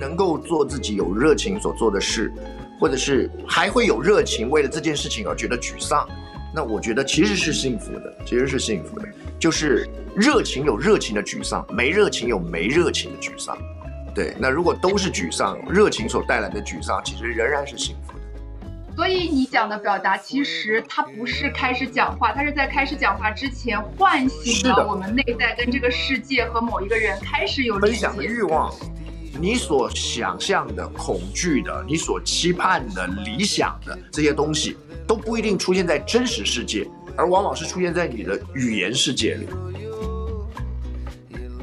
能够做自己有热情所做的事，或者是还会有热情为了这件事情而觉得沮丧，那我觉得其实是幸福的，其实是幸福的。就是热情有热情的沮丧，没热情有没热情的沮丧。对，那如果都是沮丧，热情所带来的沮丧，其实仍然是幸福。所以你讲的表达，其实它不是开始讲话，它是在开始讲话之前唤醒了我们内在跟这个世界和某一个人开始有分享的欲望。你所想象的、恐惧的、你所期盼的、理想的这些东西，都不一定出现在真实世界，而往往是出现在你的语言世界里。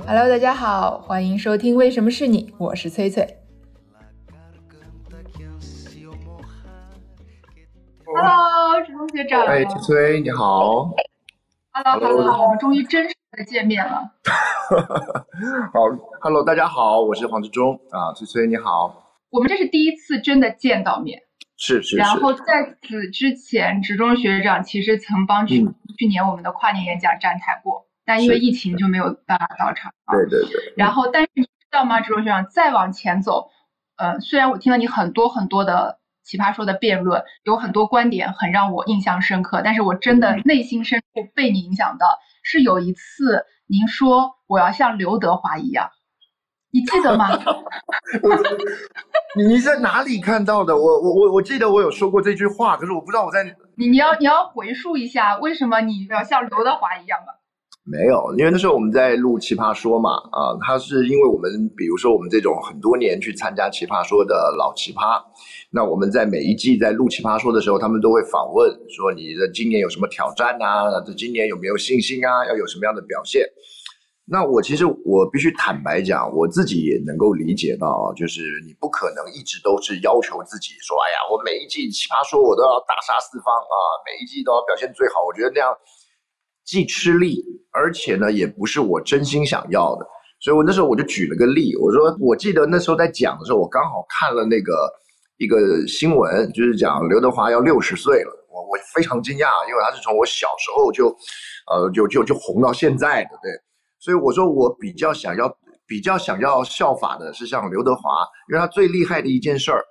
Hello，大家好，欢迎收听《为什么是你》，我是崔崔。Hello，志东学长。哎，崔崔，你好。Hello，Hello，我们终于真实的见面了。好，Hello，大家好，我是黄志忠啊，崔崔你好。我们这是第一次真的见到面。是是是。然后在此之前，职中学长其实曾帮去去年我们的跨年演讲站台过，但因为疫情就没有办法到场。对对对。然后，但是你知道吗，职中学长，再往前走，呃，虽然我听了你很多很多的。奇葩说的辩论有很多观点很让我印象深刻，但是我真的内心深处被你影响的是有一次您说我要像刘德华一样，你记得吗？你在哪里看到的？我我我我记得我有说过这句话，可是我不知道我在你你要你要回溯一下为什么你要像刘德华一样吗？没有，因为那时候我们在录《奇葩说》嘛，啊，他是因为我们，比如说我们这种很多年去参加《奇葩说》的老奇葩，那我们在每一季在录《奇葩说》的时候，他们都会访问说你的今年有什么挑战啊？这今年有没有信心啊？要有什么样的表现？那我其实我必须坦白讲，我自己也能够理解到，就是你不可能一直都是要求自己说，哎呀，我每一季《奇葩说》我都要大杀四方啊，每一季都要表现最好。我觉得那样。既吃力，而且呢，也不是我真心想要的，所以我那时候我就举了个例，我说我记得那时候在讲的时候，我刚好看了那个一个新闻，就是讲刘德华要六十岁了，我我非常惊讶，因为他是从我小时候就，呃，就就就红到现在的，对，所以我说我比较想要比较想要效法的是像刘德华，因为他最厉害的一件事儿。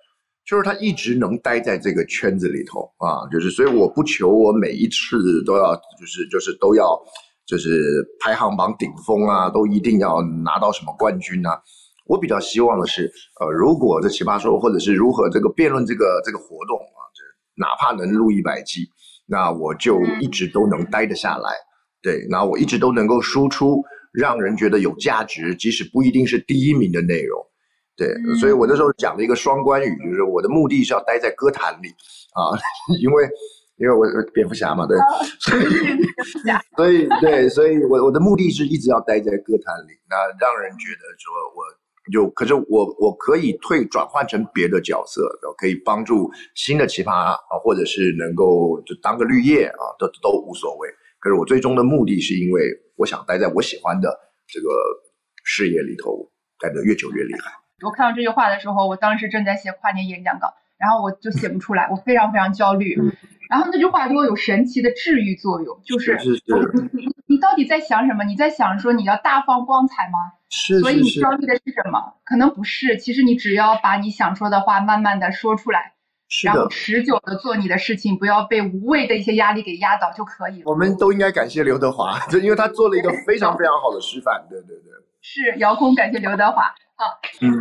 就是他一直能待在这个圈子里头啊，就是所以我不求我每一次都要就是就是都要就是排行榜顶峰啊，都一定要拿到什么冠军啊。我比较希望的是，呃，如果这奇葩说或者是如何这个辩论这个这个活动啊，这哪怕能录一百集，那我就一直都能待得下来。对，那我一直都能够输出让人觉得有价值，即使不一定是第一名的内容。对，所以我那时候讲了一个双关语，就是我的目的是要待在歌坛里啊，因为因为我蝙蝠侠嘛，对，所以所以对，所以我我的目的是一直要待在歌坛里，那让人觉得说我就，可是我我可以退转换成别的角色，可以帮助新的奇葩啊，或者是能够就当个绿叶啊，都都无所谓。可是我最终的目的是因为我想待在我喜欢的这个事业里头，待得越久越厉害。我看到这句话的时候，我当时正在写跨年演讲稿，然后我就写不出来，我非常非常焦虑。然后那句话对我有神奇的治愈作用，就是你你到底在想什么？你在想说你要大放光彩吗？是。所以你焦虑的是什么？可能不是，其实你只要把你想说的话慢慢的说出来，然后持久的做你的事情，不要被无谓的一些压力给压倒就可以了。我们都应该感谢刘德华，就因为他做了一个非常非常好的示范。对对对。是遥控感谢刘德华。啊，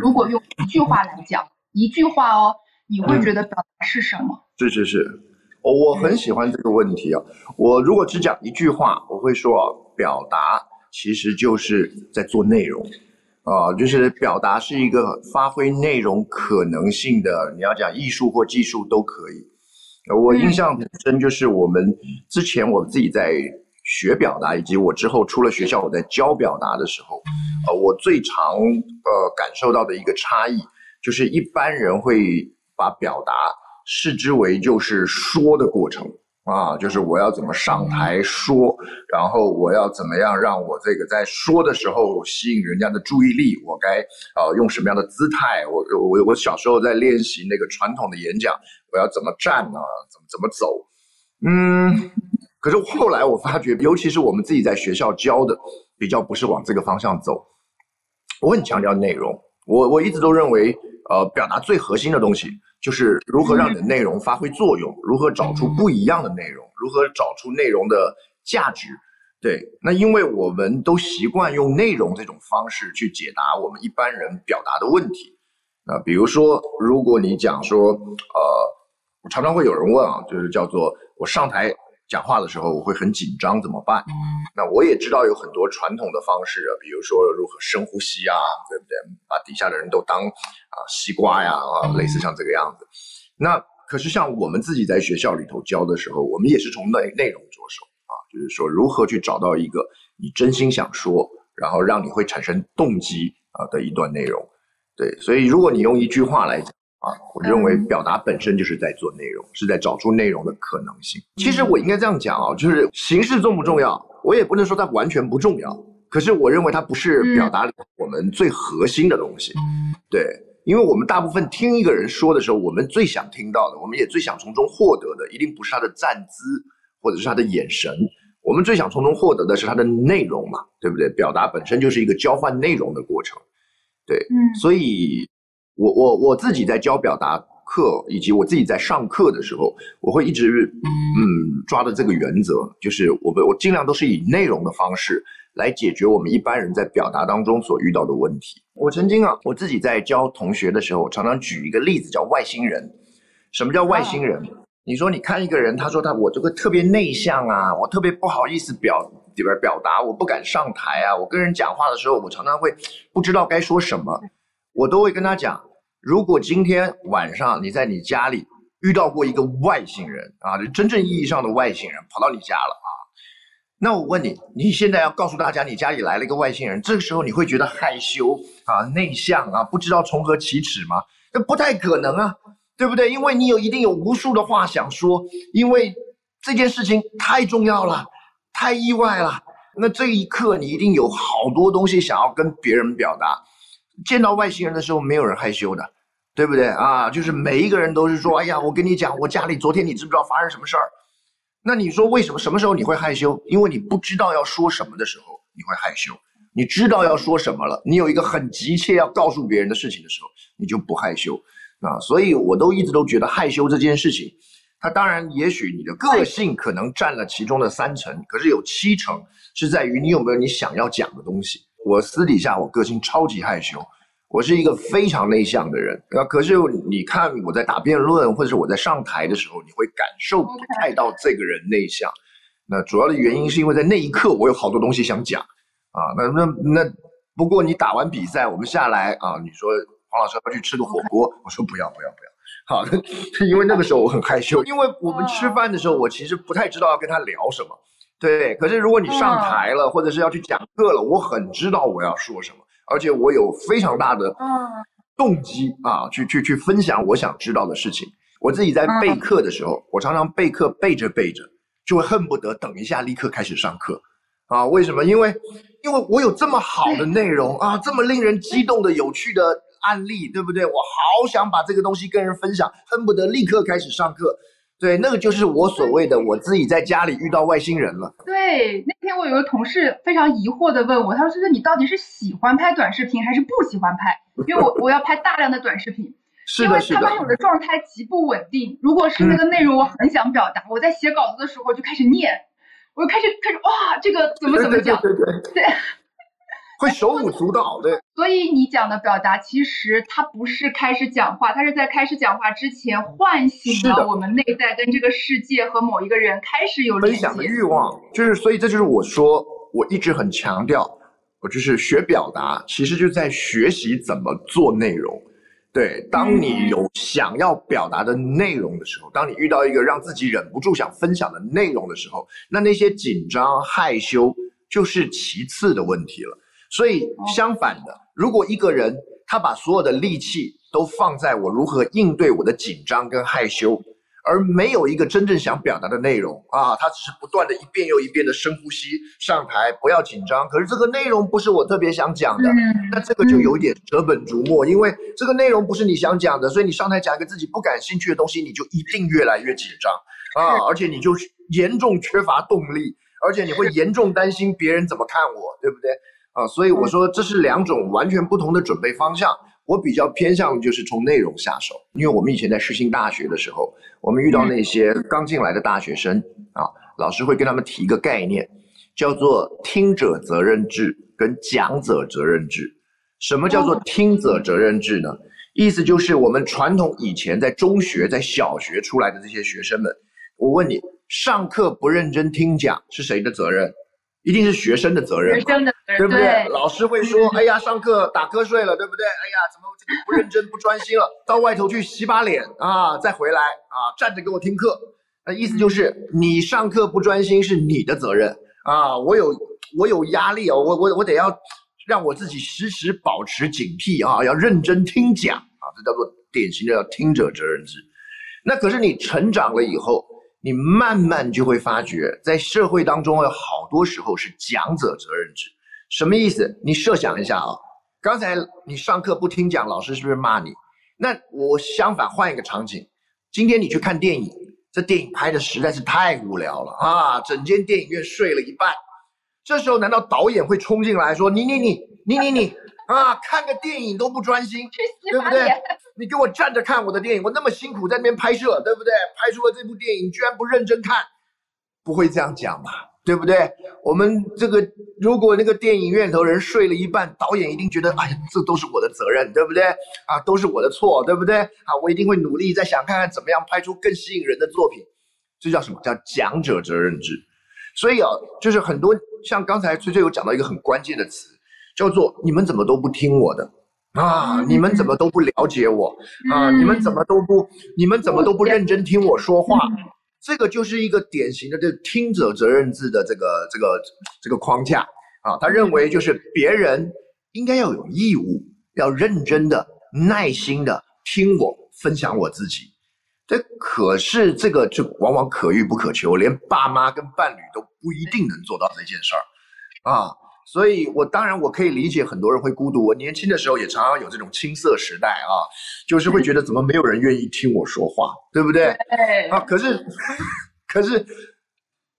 如果用一句话来讲，一句话哦，你会觉得表达是什么？是是是，我我很喜欢这个问题啊。我如果只讲一句话，我会说，表达其实就是在做内容啊，就是表达是一个发挥内容可能性的。你要讲艺术或技术都可以。我印象很深，就是我们之前我自己在。学表达，以及我之后出了学校，我在教表达的时候，呃，我最常呃感受到的一个差异，就是一般人会把表达视之为就是说的过程啊，就是我要怎么上台说，然后我要怎么样让我这个在说的时候吸引人家的注意力，我该呃用什么样的姿态？我我我小时候在练习那个传统的演讲，我要怎么站呢？怎么怎么走？嗯。可是后来我发觉，尤其是我们自己在学校教的，比较不是往这个方向走。我很强调内容我我一直都认为，呃，表达最核心的东西就是如何让你的内容发挥作用，如何找出不一样的内容，如何找出内容的价值。对，那因为我们都习惯用内容这种方式去解答我们一般人表达的问题。那比如说，如果你讲说，呃，我常常会有人问啊，就是叫做我上台。讲话的时候我会很紧张，怎么办？那我也知道有很多传统的方式啊，比如说如何深呼吸啊，对不对？把底下的人都当啊西瓜呀啊，类似像这个样子。那可是像我们自己在学校里头教的时候，我们也是从内内容着手啊，就是说如何去找到一个你真心想说，然后让你会产生动机啊的一段内容。对，所以如果你用一句话来讲。啊，我认为表达本身就是在做内容，是在找出内容的可能性。其实我应该这样讲啊，就是形式重不重要？我也不能说它完全不重要，可是我认为它不是表达我们最核心的东西。对，因为我们大部分听一个人说的时候，我们最想听到的，我们也最想从中获得的，一定不是他的站姿或者是他的眼神，我们最想从中获得的是他的内容嘛，对不对？表达本身就是一个交换内容的过程。对，嗯，所以。我我我自己在教表达课，以及我自己在上课的时候，我会一直嗯抓的这个原则，就是我们我尽量都是以内容的方式来解决我们一般人在表达当中所遇到的问题。我曾经啊，我自己在教同学的时候，常常举一个例子，叫外星人。什么叫外星人？你说你看一个人，他说他我这个特别内向啊，我特别不好意思表里边表达，我不敢上台啊，我跟人讲话的时候，我常常会不知道该说什么。我都会跟他讲，如果今天晚上你在你家里遇到过一个外星人啊，就真正意义上的外星人跑到你家了啊，那我问你，你现在要告诉大家你家里来了一个外星人，这个时候你会觉得害羞啊、内向啊，不知道从何启齿吗？那不太可能啊，对不对？因为你有一定有无数的话想说，因为这件事情太重要了，太意外了。那这一刻你一定有好多东西想要跟别人表达。见到外星人的时候，没有人害羞的，对不对啊？就是每一个人都是说：“哎呀，我跟你讲，我家里昨天你知不知道发生什么事儿？”那你说为什么？什么时候你会害羞？因为你不知道要说什么的时候，你会害羞；你知道要说什么了，你有一个很急切要告诉别人的事情的时候，你就不害羞啊。所以我都一直都觉得害羞这件事情，它当然也许你的个性可能占了其中的三成，可是有七成是在于你有没有你想要讲的东西。我私底下我个性超级害羞，我是一个非常内向的人。那可是你看我在打辩论或者是我在上台的时候，你会感受不太到这个人内向。那主要的原因是因为在那一刻我有好多东西想讲啊。那那那不过你打完比赛我们下来啊，你说黄老师要去吃个火锅，我说不要不要不要。好，因为那个时候我很害羞，因为我们吃饭的时候我其实不太知道要跟他聊什么。对，可是如果你上台了，或者是要去讲课了，我很知道我要说什么，而且我有非常大的动机啊，去去去分享我想知道的事情。我自己在备课的时候，我常常备课备着备着，就会恨不得等一下立刻开始上课啊。为什么？因为因为我有这么好的内容啊，这么令人激动的有趣的案例，对不对？我好想把这个东西跟人分享，恨不得立刻开始上课。对，那个就是我所谓的我自己在家里遇到外星人了。对，那天我有个同事非常疑惑的问我，他说：“崔崔你到底是喜欢拍短视频还是不喜欢拍？因为我我要拍大量的短视频。因为他发现我的状态极不稳定。如果是那个内容我很想表达，我在写稿子的时候就开始念，我就开始开始哇，这个怎么怎么讲？对对对对。会手舞足蹈的，所以你讲的表达其实它不是开始讲话，它是在开始讲话之前唤醒了我们内在跟这个世界和某一个人开始有分享的欲望。就是，所以这就是我说，我一直很强调，我就是学表达，其实就在学习怎么做内容。对，当你有想要表达的内容的时候，当你遇到一个让自己忍不住想分享的内容的时候，那那些紧张害羞就是其次的问题了。所以相反的，如果一个人他把所有的力气都放在我如何应对我的紧张跟害羞，而没有一个真正想表达的内容啊，他只是不断的一遍又一遍的深呼吸上台，不要紧张。可是这个内容不是我特别想讲的，那这个就有点舍本逐末，因为这个内容不是你想讲的，所以你上台讲一个自己不感兴趣的东西，你就一定越来越紧张啊，而且你就严重缺乏动力，而且你会严重担心别人怎么看我，对不对？啊，所以我说这是两种完全不同的准备方向，我比较偏向就是从内容下手，因为我们以前在世新大学的时候，我们遇到那些刚进来的大学生啊，老师会跟他们提一个概念，叫做听者责任制跟讲者责任制。什么叫做听者责任制呢？意思就是我们传统以前在中学、在小学出来的这些学生们，我问你，上课不认真听讲是谁的责任？一定是学生的责任，学生的责任，对不对？老师会说：“哎呀，上课打瞌睡了，对不对？哎呀，怎么这个不认真、不专心了？到外头去洗把脸啊，再回来啊，站着给我听课。”那意思就是你上课不专心是你的责任啊！我有我有压力啊，我我我得要让我自己时时保持警惕啊，要认真听讲啊，这叫做典型的要听者责任制。那可是你成长了以后。你慢慢就会发觉，在社会当中有好多时候是讲者责任制，什么意思？你设想一下啊，刚才你上课不听讲，老师是不是骂你？那我相反换一个场景，今天你去看电影，这电影拍的实在是太无聊了啊，整间电影院睡了一半，这时候难道导演会冲进来说你你你你你你？啊，看个电影都不专心，对不对？你给我站着看我的电影，我那么辛苦在那边拍摄，对不对？拍出了这部电影，居然不认真看，不会这样讲嘛？对不对？我们这个如果那个电影院头人睡了一半，导演一定觉得，哎呀，这都是我的责任，对不对？啊，都是我的错，对不对？啊，我一定会努力再想看看怎么样拍出更吸引人的作品，这叫什么叫讲者责任制？所以啊，就是很多像刚才崔崔有讲到一个很关键的词。叫做你们怎么都不听我的啊？你们怎么都不了解我啊？你们怎么都不你们怎么都不认真听我说话？这个就是一个典型的这听者责任制的这个这个这个框架啊。他认为就是别人应该要有义务，要认真的、耐心的听我分享我自己。这可是这个就往往可遇不可求，连爸妈跟伴侣都不一定能做到这件事儿啊。所以，我当然我可以理解很多人会孤独。我年轻的时候也常常有这种青涩时代啊，就是会觉得怎么没有人愿意听我说话，对不对？啊，可是，可是，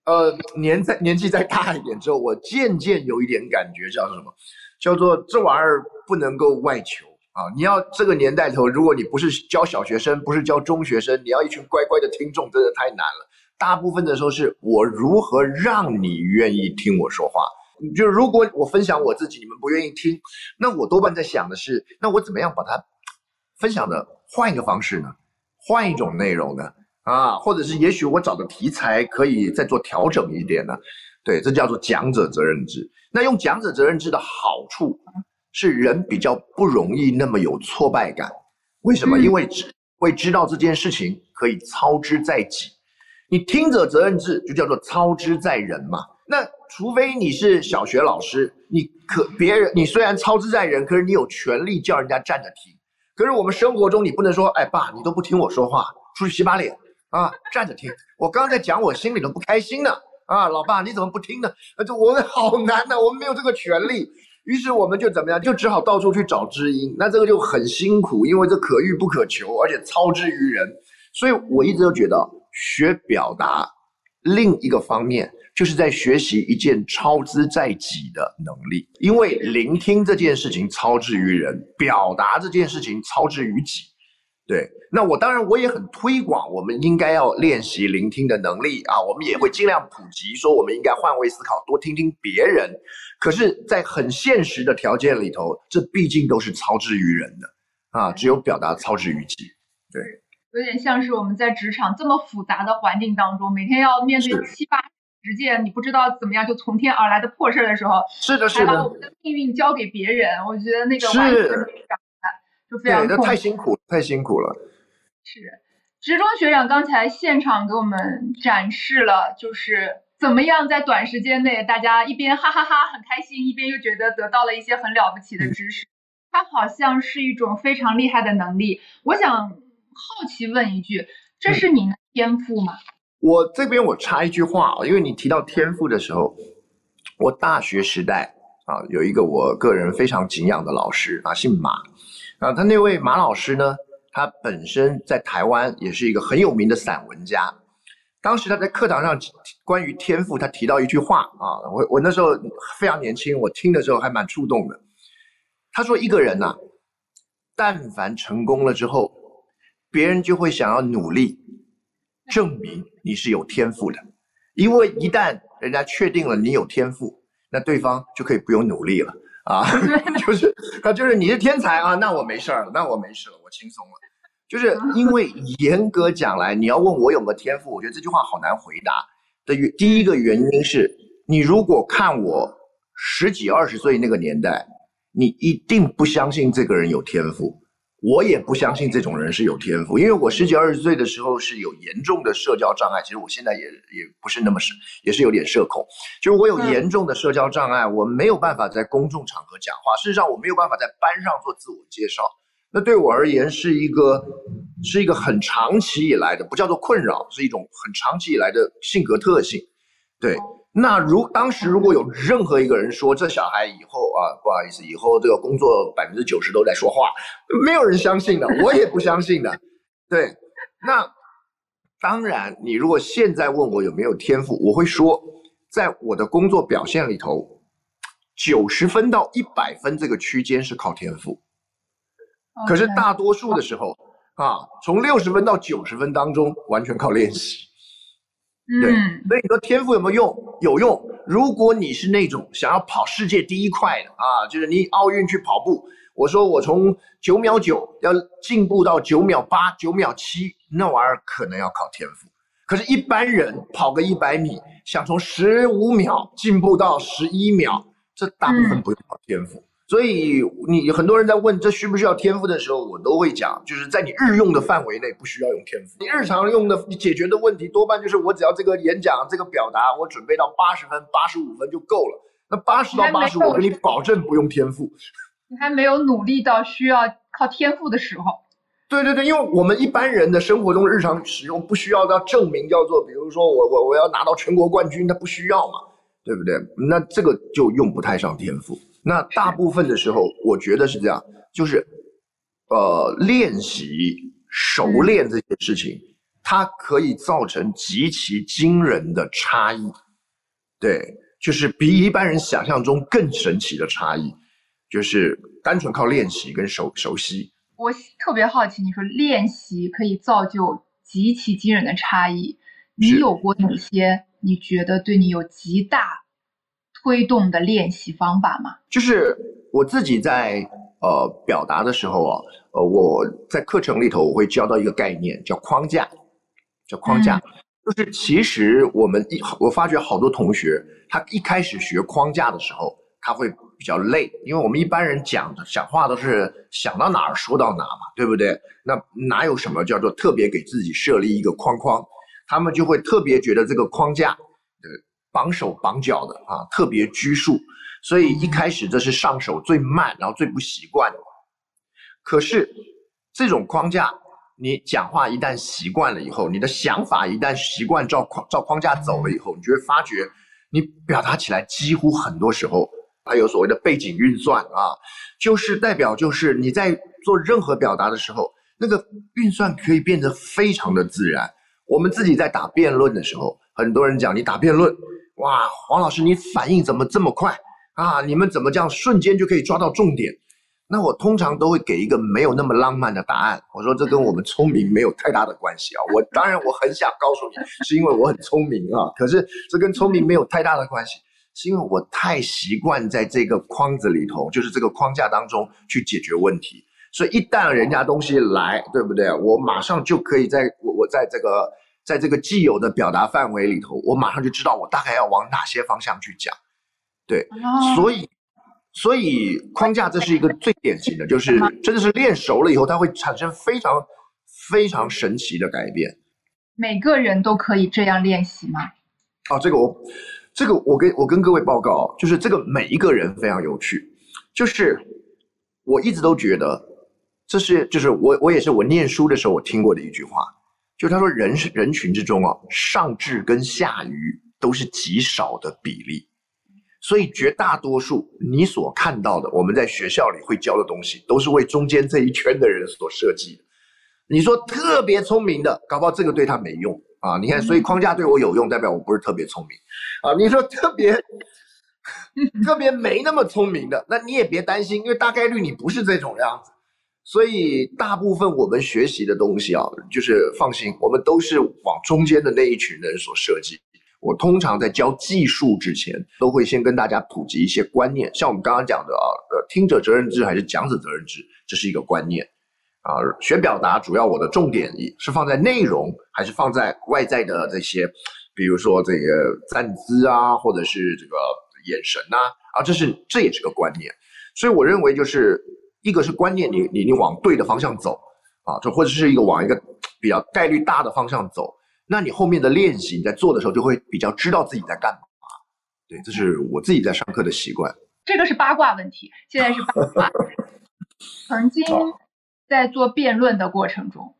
呃，年在年纪再大一点之后，我渐渐有一点感觉，叫什么？叫做这玩意儿不能够外求啊！你要这个年代头，如果你不是教小学生，不是教中学生，你要一群乖乖的听众，真的太难了。大部分的时候是我如何让你愿意听我说话。就如果我分享我自己，你们不愿意听，那我多半在想的是，那我怎么样把它分享的换一个方式呢？换一种内容呢？啊，或者是也许我找的题材可以再做调整一点呢？对，这叫做讲者责任制。那用讲者责任制的好处是人比较不容易那么有挫败感。为什么？因为会知道这件事情可以操之在己。你听者责任制就叫做操之在人嘛。那除非你是小学老师，你可别人你虽然操之在人，可是你有权利叫人家站着听。可是我们生活中你不能说，哎爸，你都不听我说话，出去洗把脸啊，站着听。我刚刚在讲，我心里都不开心呢。啊，老爸你怎么不听呢？啊，这我们好难呐，我们没有这个权利。于是我们就怎么样，就只好到处去找知音。那这个就很辛苦，因为这可遇不可求，而且操之于人。所以我一直都觉得学表达另一个方面。就是在学习一件操之在己的能力，因为聆听这件事情操之于人，表达这件事情操之于己。对，那我当然我也很推广，我们应该要练习聆听的能力啊，我们也会尽量普及，说我们应该换位思考，多听听别人。可是，在很现实的条件里头，这毕竟都是操之于人的啊，只有表达操之于己。对，有点像是我们在职场这么复杂的环境当中，每天要面对七八。实践你不知道怎么样就从天而来的破事儿的时候，是的，是的，还把我们的命运交给别人，我觉得那个完全是就非常对，太辛苦，太辛苦了。是，职中学长刚才现场给我们展示了，就是怎么样在短时间内，大家一边哈哈哈很开心，一边又觉得得到了一些很了不起的知识。它好像是一种非常厉害的能力。我想好奇问一句，这是你的天赋吗？我这边我插一句话啊，因为你提到天赋的时候，我大学时代啊有一个我个人非常敬仰的老师啊，姓马啊，他那位马老师呢，他本身在台湾也是一个很有名的散文家。当时他在课堂上关于天赋，他提到一句话啊，我我那时候非常年轻，我听的时候还蛮触动的。他说一个人呐，但凡成功了之后，别人就会想要努力证明你是有天赋的，因为一旦人家确定了你有天赋，那对方就可以不用努力了。啊，就是他就是你是天才啊，那我没事儿了，那我没事了，我轻松了。就是因为严格讲来，你要问我有没有天赋，我觉得这句话好难回答。的原第一个原因是，你如果看我十几二十岁那个年代，你一定不相信这个人有天赋，我也不相信这种人是有天赋，因为我十几二十岁的时候是有严重的社交障碍，其实我现在也也不是那么是，也是有点社恐，就是我有严重的社交障碍，我没有办法在公众场合讲话，事实上我没有办法在班上做自我介绍。那对我而言是一个，是一个很长期以来的，不叫做困扰，是一种很长期以来的性格特性。对，那如当时如果有任何一个人说这小孩以后啊，不好意思，以后这个工作百分之九十都在说话，没有人相信的，我也不相信的。对，那当然，你如果现在问我有没有天赋，我会说，在我的工作表现里头，九十分到一百分这个区间是靠天赋。可是大多数的时候，啊，从六十分到九十分当中，完全靠练习。对，所以你说天赋有没有用？有用。如果你是那种想要跑世界第一快的啊，就是你奥运去跑步，我说我从九秒九要进步到九秒八、九秒七，那玩意儿可能要靠天赋。可是，一般人跑个一百米，想从十五秒进步到十一秒，这大部分不用靠天赋。所以你很多人在问这需不需要天赋的时候，我都会讲，就是在你日用的范围内不需要用天赋。你日常用的你解决的问题多半就是我只要这个演讲这个表达我准备到八十分八十五分就够了。那八十到八十五，我给你保证不用天赋。你还没有努力到需要靠天赋的时候。对对对，因为我们一般人的生活中日常使用不需要到证明，叫做比如说我我我要拿到全国冠军，那不需要嘛，对不对？那这个就用不太上天赋。那大部分的时候，我觉得是这样，就是，呃，练习熟练这件事情，它可以造成极其惊人的差异，对，就是比一般人想象中更神奇的差异，就是单纯靠练习跟熟熟悉。我特别好奇，你说练习可以造就极其惊人的差异，你有过哪些？你觉得对你有极大？推动的练习方法吗？就是我自己在呃表达的时候啊，呃我在课程里头我会教到一个概念叫框架，叫框架，就是其实我们一我发觉好多同学他一开始学框架的时候他会比较累，因为我们一般人讲的讲话都是想到哪儿说到哪嘛，对不对？那哪有什么叫做特别给自己设立一个框框？他们就会特别觉得这个框架。绑手绑脚的啊，特别拘束，所以一开始这是上手最慢，然后最不习惯的。可是这种框架，你讲话一旦习惯了以后，你的想法一旦习惯照框照框架走了以后，你就会发觉，你表达起来几乎很多时候还有所谓的背景运算啊，就是代表就是你在做任何表达的时候，那个运算可以变得非常的自然。我们自己在打辩论的时候，很多人讲你打辩论。哇，黄老师，你反应怎么这么快啊？你们怎么这样瞬间就可以抓到重点？那我通常都会给一个没有那么浪漫的答案。我说这跟我们聪明没有太大的关系啊。我当然我很想告诉你，是因为我很聪明啊。可是这跟聪明没有太大的关系，是因为我太习惯在这个框子里头，就是这个框架当中去解决问题。所以一旦人家东西来，对不对？我马上就可以在我我在这个。在这个既有的表达范围里头，我马上就知道我大概要往哪些方向去讲，对，所以，所以框架这是一个最典型的，就是真的是练熟了以后，它会产生非常非常神奇的改变。每个人都可以这样练习吗？哦，这个我，这个我跟我跟各位报告，就是这个每一个人非常有趣，就是我一直都觉得，这是就是我我也是我念书的时候我听过的一句话。就他说，人是人群之中啊，上智跟下愚都是极少的比例，所以绝大多数你所看到的，我们在学校里会教的东西，都是为中间这一圈的人所设计的。你说特别聪明的，搞不好这个对他没用啊。你看，所以框架对我有用，代表我不是特别聪明啊。你说特别特别没那么聪明的，那你也别担心，因为大概率你不是这种样子。所以大部分我们学习的东西啊，就是放心，我们都是往中间的那一群人所设计。我通常在教技术之前，都会先跟大家普及一些观念，像我们刚刚讲的啊，呃，听者责任制还是讲者责任制，这是一个观念啊。学表达主要我的重点是放在内容，还是放在外在的这些，比如说这个站姿啊，或者是这个眼神呐啊，这是这也是个观念。所以我认为就是一个是观念，你你你往对的方向走啊，就或者是一个往一个比较概率大的方向走。那你后面的练习，你在做的时候就会比较知道自己在干嘛。对，这是我自己在上课的习惯。这个是八卦问题，现在是八卦。曾经在做辩论的过程中，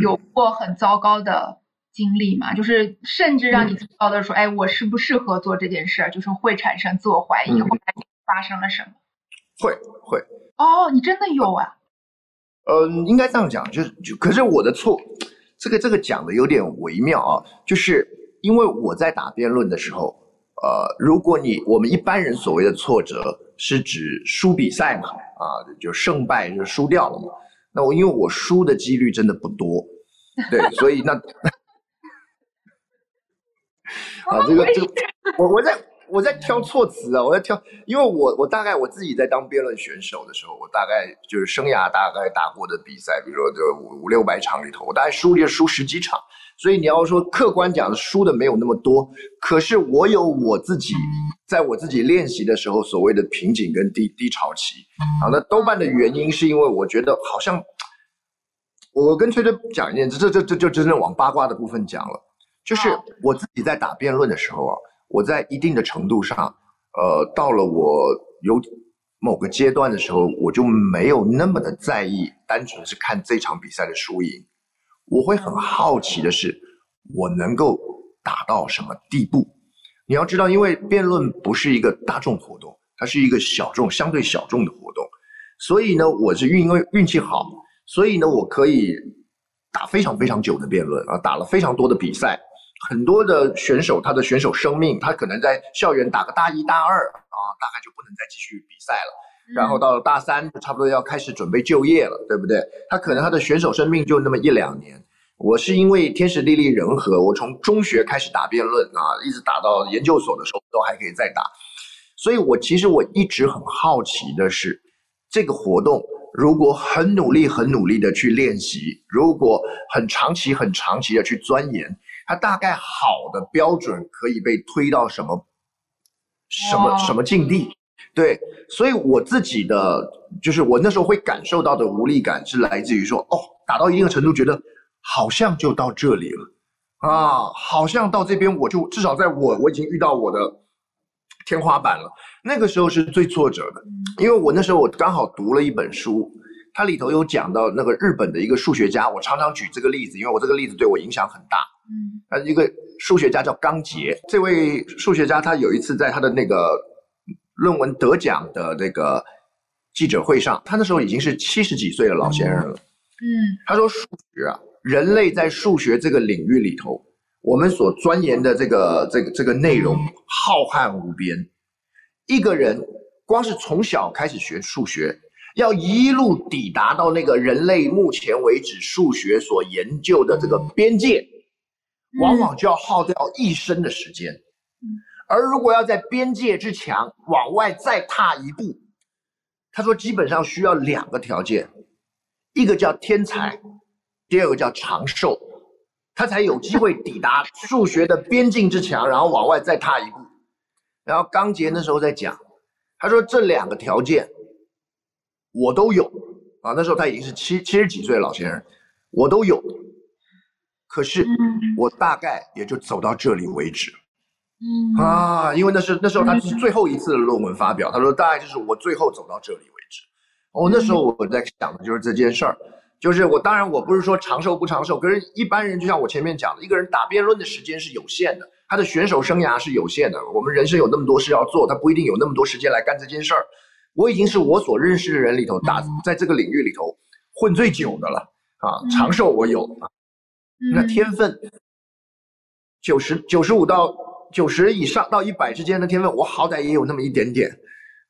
有过很糟糕的经历吗？就是甚至让你糟糕的说，哎，我适不适合做这件事儿？就是会产生自我怀疑。后来发生了什么？会会。哦，你真的有啊？嗯，应该这样讲，就是就可是我的错。这个这个讲的有点微妙啊，就是因为我在打辩论的时候，呃，如果你我们一般人所谓的挫折是指输比赛嘛，啊，就胜败就输掉了嘛。那我因为我输的几率真的不多，对，所以那 啊，这个这个，我我在。我在挑措辞啊，我在挑，因为我我大概我自己在当辩论选手的时候，我大概就是生涯大概打过的比赛，比如说这五五六百场里头，我大概输就输十几场，所以你要说客观讲输的没有那么多，可是我有我自己在我自己练习的时候所谓的瓶颈跟低低潮期。啊，那多半的原因是因为我觉得好像我跟崔崔讲一件，这这这就真正往八卦的部分讲了，就是我自己在打辩论的时候啊。我在一定的程度上，呃，到了我有某个阶段的时候，我就没有那么的在意，单纯是看这场比赛的输赢。我会很好奇的是，我能够打到什么地步？你要知道，因为辩论不是一个大众活动，它是一个小众、相对小众的活动，所以呢，我是运因为运气好，所以呢，我可以打非常非常久的辩论啊，打了非常多的比赛。很多的选手，他的选手生命，他可能在校园打个大一、大二啊，大概就不能再继续比赛了。然后到了大三，差不多要开始准备就业了，对不对？他可能他的选手生命就那么一两年。我是因为天时地利人和，我从中学开始打辩论啊，一直打到研究所的时候都还可以再打。所以我其实我一直很好奇的是，这个活动如果很努力、很努力的去练习，如果很长期、很长期的去钻研。它大概好的标准可以被推到什么什么什么境地？对，所以我自己的就是我那时候会感受到的无力感是来自于说，哦，打到一定的程度，觉得好像就到这里了啊，好像到这边我就至少在我我已经遇到我的天花板了。那个时候是最挫折的，因为我那时候我刚好读了一本书。它里头有讲到那个日本的一个数学家，我常常举这个例子，因为我这个例子对我影响很大。嗯，他一个数学家叫刚杰，这位数学家他有一次在他的那个论文得奖的那个记者会上，他那时候已经是七十几岁的老先生了。嗯，他说数学啊，人类在数学这个领域里头，我们所钻研的这个这个这个内容浩瀚无边，一个人光是从小开始学数学。要一路抵达到那个人类目前为止数学所研究的这个边界，往往就要耗掉一生的时间。而如果要在边界之墙往外再踏一步，他说基本上需要两个条件，一个叫天才，第二个叫长寿，他才有机会抵达数学的边境之墙，然后往外再踏一步。然后刚杰那时候在讲，他说这两个条件。我都有啊，那时候他已经是七七十几岁的老先生，我都有，可是我大概也就走到这里为止，嗯。啊，因为那是那时候他是最后一次的论文发表，他说大概就是我最后走到这里为止。哦，那时候我在想的就是这件事儿，就是我当然我不是说长寿不长寿，可是一般人就像我前面讲的，一个人打辩论的时间是有限的，他的选手生涯是有限的，我们人生有那么多事要做，他不一定有那么多时间来干这件事儿。我已经是我所认识的人里头打在这个领域里头混最久的了啊，长寿我有啊，那天分九十九十五到九十以上到一百之间的天分，我好歹也有那么一点点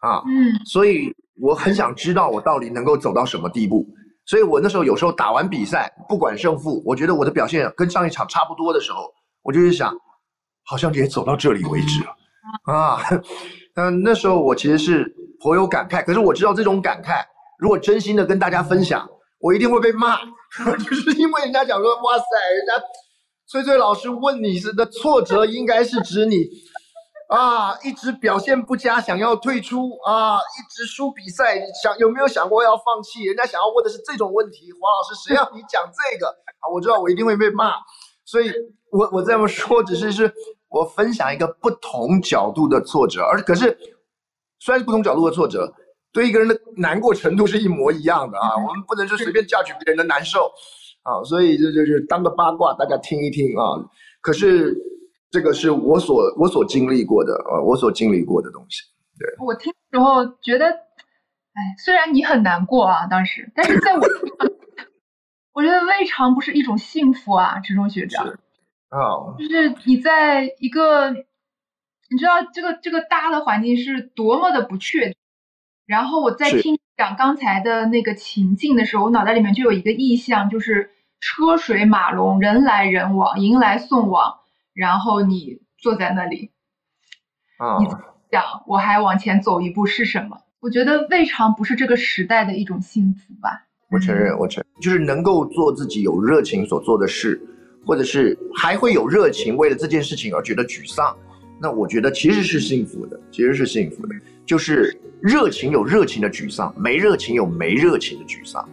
啊，嗯，所以我很想知道我到底能够走到什么地步。所以我那时候有时候打完比赛，不管胜负，我觉得我的表现跟上一场差不多的时候，我就是想，好像也走到这里为止了啊。嗯，那时候我其实是颇有感慨，可是我知道这种感慨，如果真心的跟大家分享，我一定会被骂，就是因为人家讲说，哇塞，人家崔崔老师问你是的挫折，应该是指你。啊，一直表现不佳，想要退出啊，一直输比赛，想有没有想过要放弃？人家想要问的是这种问题，黄老师，谁让你讲这个啊？我知道我一定会被骂，所以我我这么说只是是我分享一个不同角度的挫折，而可是虽然是不同角度的挫折，对一个人的难过程度是一模一样的啊。我们不能说随便嫁娶别人的难受啊，所以这就是当个八卦，大家听一听啊。可是。这个是我所我所经历过的，啊，我所经历过的东西。对我听的时候觉得，哎，虽然你很难过啊，当时，但是在我，我觉得未尝不是一种幸福啊，池中学长。啊，就是你在一个，你知道这个这个大的环境是多么的不确定。然后我在听讲刚才的那个情境的时候，我脑袋里面就有一个意象，就是车水马龙，人来人往，迎来送往。然后你坐在那里，你想我还往前走一步是什么？我觉得未尝不是这个时代的一种幸福吧。我承认，我承认，就是能够做自己有热情所做的事，或者是还会有热情为了这件事情而觉得沮丧，那我觉得其实是幸福的，其实是幸福的。就是热情有热情的沮丧，没热情有没热情的沮丧。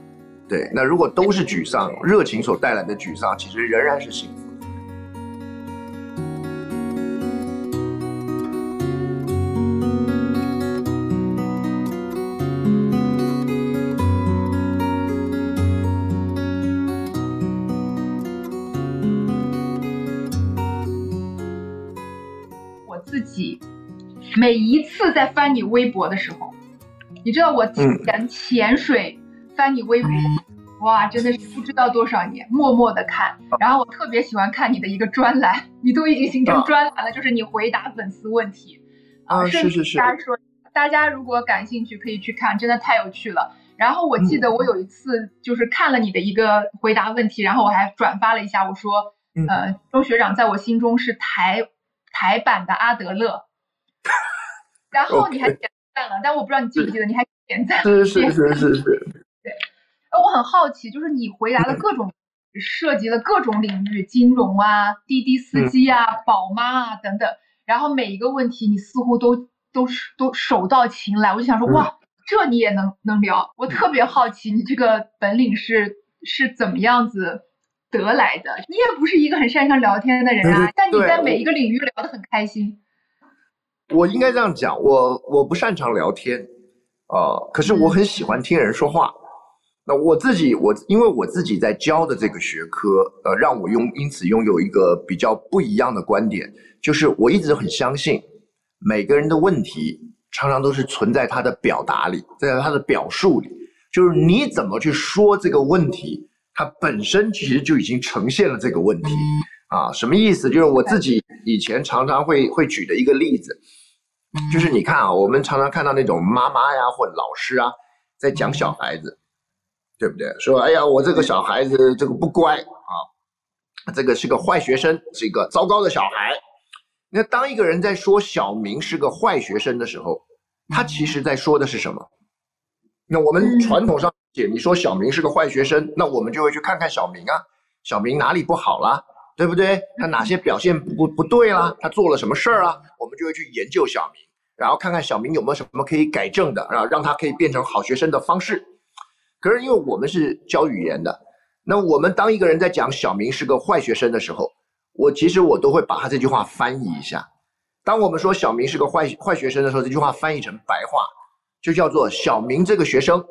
对，那如果都是沮丧，热情所带来的沮丧，其实仍然是幸福。每一次在翻你微博的时候，你知道我前潜水翻你微博，哇，真的是不知道多少年，默默的看。然后我特别喜欢看你的一个专栏，你都已经形成专栏了，就是你回答粉丝问题啊，是是是。大家说，大家如果感兴趣可以去看，真的太有趣了。然后我记得我有一次就是看了你的一个回答问题，然后我还转发了一下，我说，呃，周学长在我心中是台台版的阿德勒。然后你还点赞了，但我不知道你记不记得，你还点赞。是 是是是是。对，呃，我很好奇，就是你回答的各种，涉及了各种领域，金融啊、滴滴司机啊、宝妈啊等等，然后每一个问题你似乎都都是都手到擒来，我就想说，哇，这你也能能聊，我特别好奇你这个本领是是怎么样子得来的？你也不是一个很擅长聊天的人啊，但你在每一个领域聊得很开心。我应该这样讲，我我不擅长聊天，呃，可是我很喜欢听人说话。那我自己，我因为我自己在教的这个学科，呃，让我拥因此拥有一个比较不一样的观点，就是我一直很相信，每个人的问题常常都是存在他的表达里，在他的表述里，就是你怎么去说这个问题，它本身其实就已经呈现了这个问题。啊，什么意思？就是我自己以前常常会会举的一个例子。就是你看啊，我们常常看到那种妈妈呀或老师啊，在讲小孩子，对不对？说哎呀，我这个小孩子这个不乖啊，这个是个坏学生，是一个糟糕的小孩。那当一个人在说小明是个坏学生的时候，他其实在说的是什么？那我们传统上解，你说小明是个坏学生，那我们就会去看看小明啊，小明哪里不好啦？对不对？他哪些表现不不对啦？他做了什么事儿啊？我们就会去研究小明，然后看看小明有没有什么可以改正的，然后让他可以变成好学生的方式。可是因为我们是教语言的，那我们当一个人在讲小明是个坏学生的时候，我其实我都会把他这句话翻译一下。当我们说小明是个坏坏学生的时候，这句话翻译成白话，就叫做小明这个学生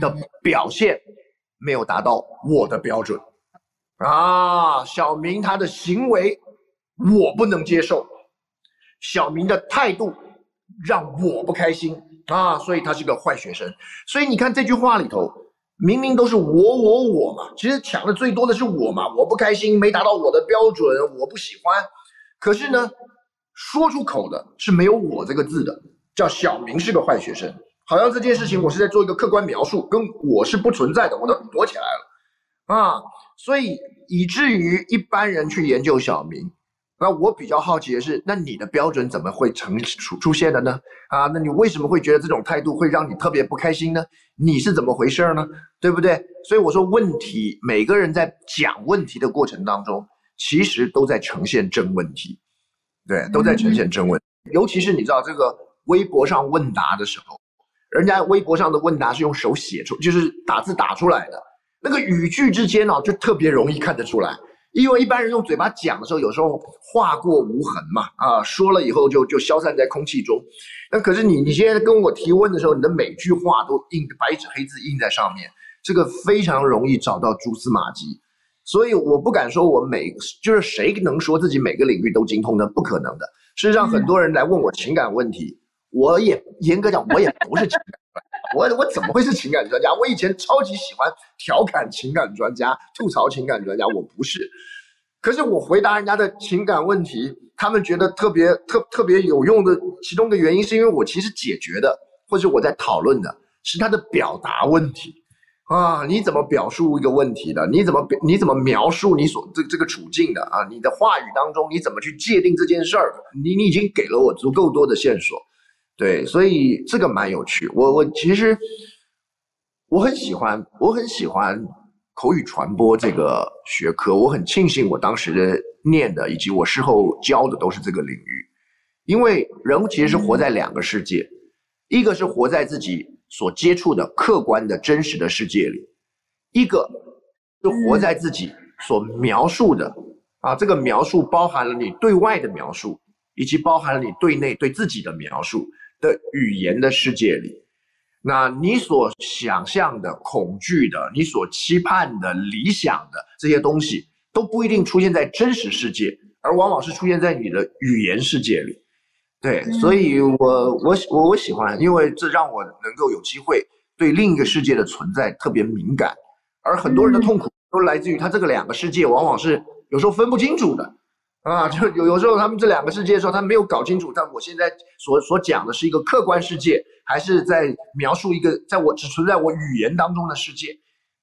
的表现没有达到我的标准。啊，小明他的行为我不能接受，小明的态度让我不开心啊，所以他是个坏学生。所以你看这句话里头，明明都是我我我嘛，其实抢的最多的是我嘛，我不开心，没达到我的标准，我不喜欢。可是呢，说出口的是没有我这个字的，叫小明是个坏学生。好像这件事情我是在做一个客观描述，跟我是不存在的，我都躲起来了啊，所以以至于一般人去研究小明。那我比较好奇的是，那你的标准怎么会成出出现的呢？啊，那你为什么会觉得这种态度会让你特别不开心呢？你是怎么回事呢？对不对？所以我说，问题每个人在讲问题的过程当中，其实都在呈现真问题，对，都在呈现真问。尤其是你知道这个微博上问答的时候，人家微博上的问答是用手写出，就是打字打出来的，那个语句之间呢，就特别容易看得出来。因为一般人用嘴巴讲的时候，有时候话过无痕嘛，啊，说了以后就就消散在空气中。那可是你你现在跟我提问的时候，你的每句话都印白纸黑字印在上面，这个非常容易找到蛛丝马迹。所以我不敢说我每就是谁能说自己每个领域都精通呢？不可能的。事实上，很多人来问我情感问题，我也严格讲，我也不是情感。我我怎么会是情感专家？我以前超级喜欢调侃情感专家、吐槽情感专家，我不是。可是我回答人家的情感问题，他们觉得特别特特别有用的，其中的原因是因为我其实解决的，或者我在讨论的是他的表达问题啊，你怎么表述一个问题的？你怎么表？你怎么描述你所这这个处境的啊？你的话语当中你怎么去界定这件事儿？你你已经给了我足够多的线索。对，所以这个蛮有趣。我我其实我很喜欢，我很喜欢口语传播这个学科。我很庆幸我当时的念的以及我事后教的都是这个领域，因为人其实是活在两个世界，一个是活在自己所接触的客观的真实的世界里，一个是活在自己所描述的啊，这个描述包含了你对外的描述，以及包含了你对内对自己的描述。的语言的世界里，那你所想象的、恐惧的、你所期盼的、理想的这些东西，都不一定出现在真实世界，而往往是出现在你的语言世界里。对，所以我我我我喜欢，因为这让我能够有机会对另一个世界的存在特别敏感，而很多人的痛苦都来自于他这个两个世界往往是有时候分不清楚的。啊，就有有时候他们这两个世界的时候，他没有搞清楚，但我现在所所讲的是一个客观世界，还是在描述一个在我只存在我语言当中的世界？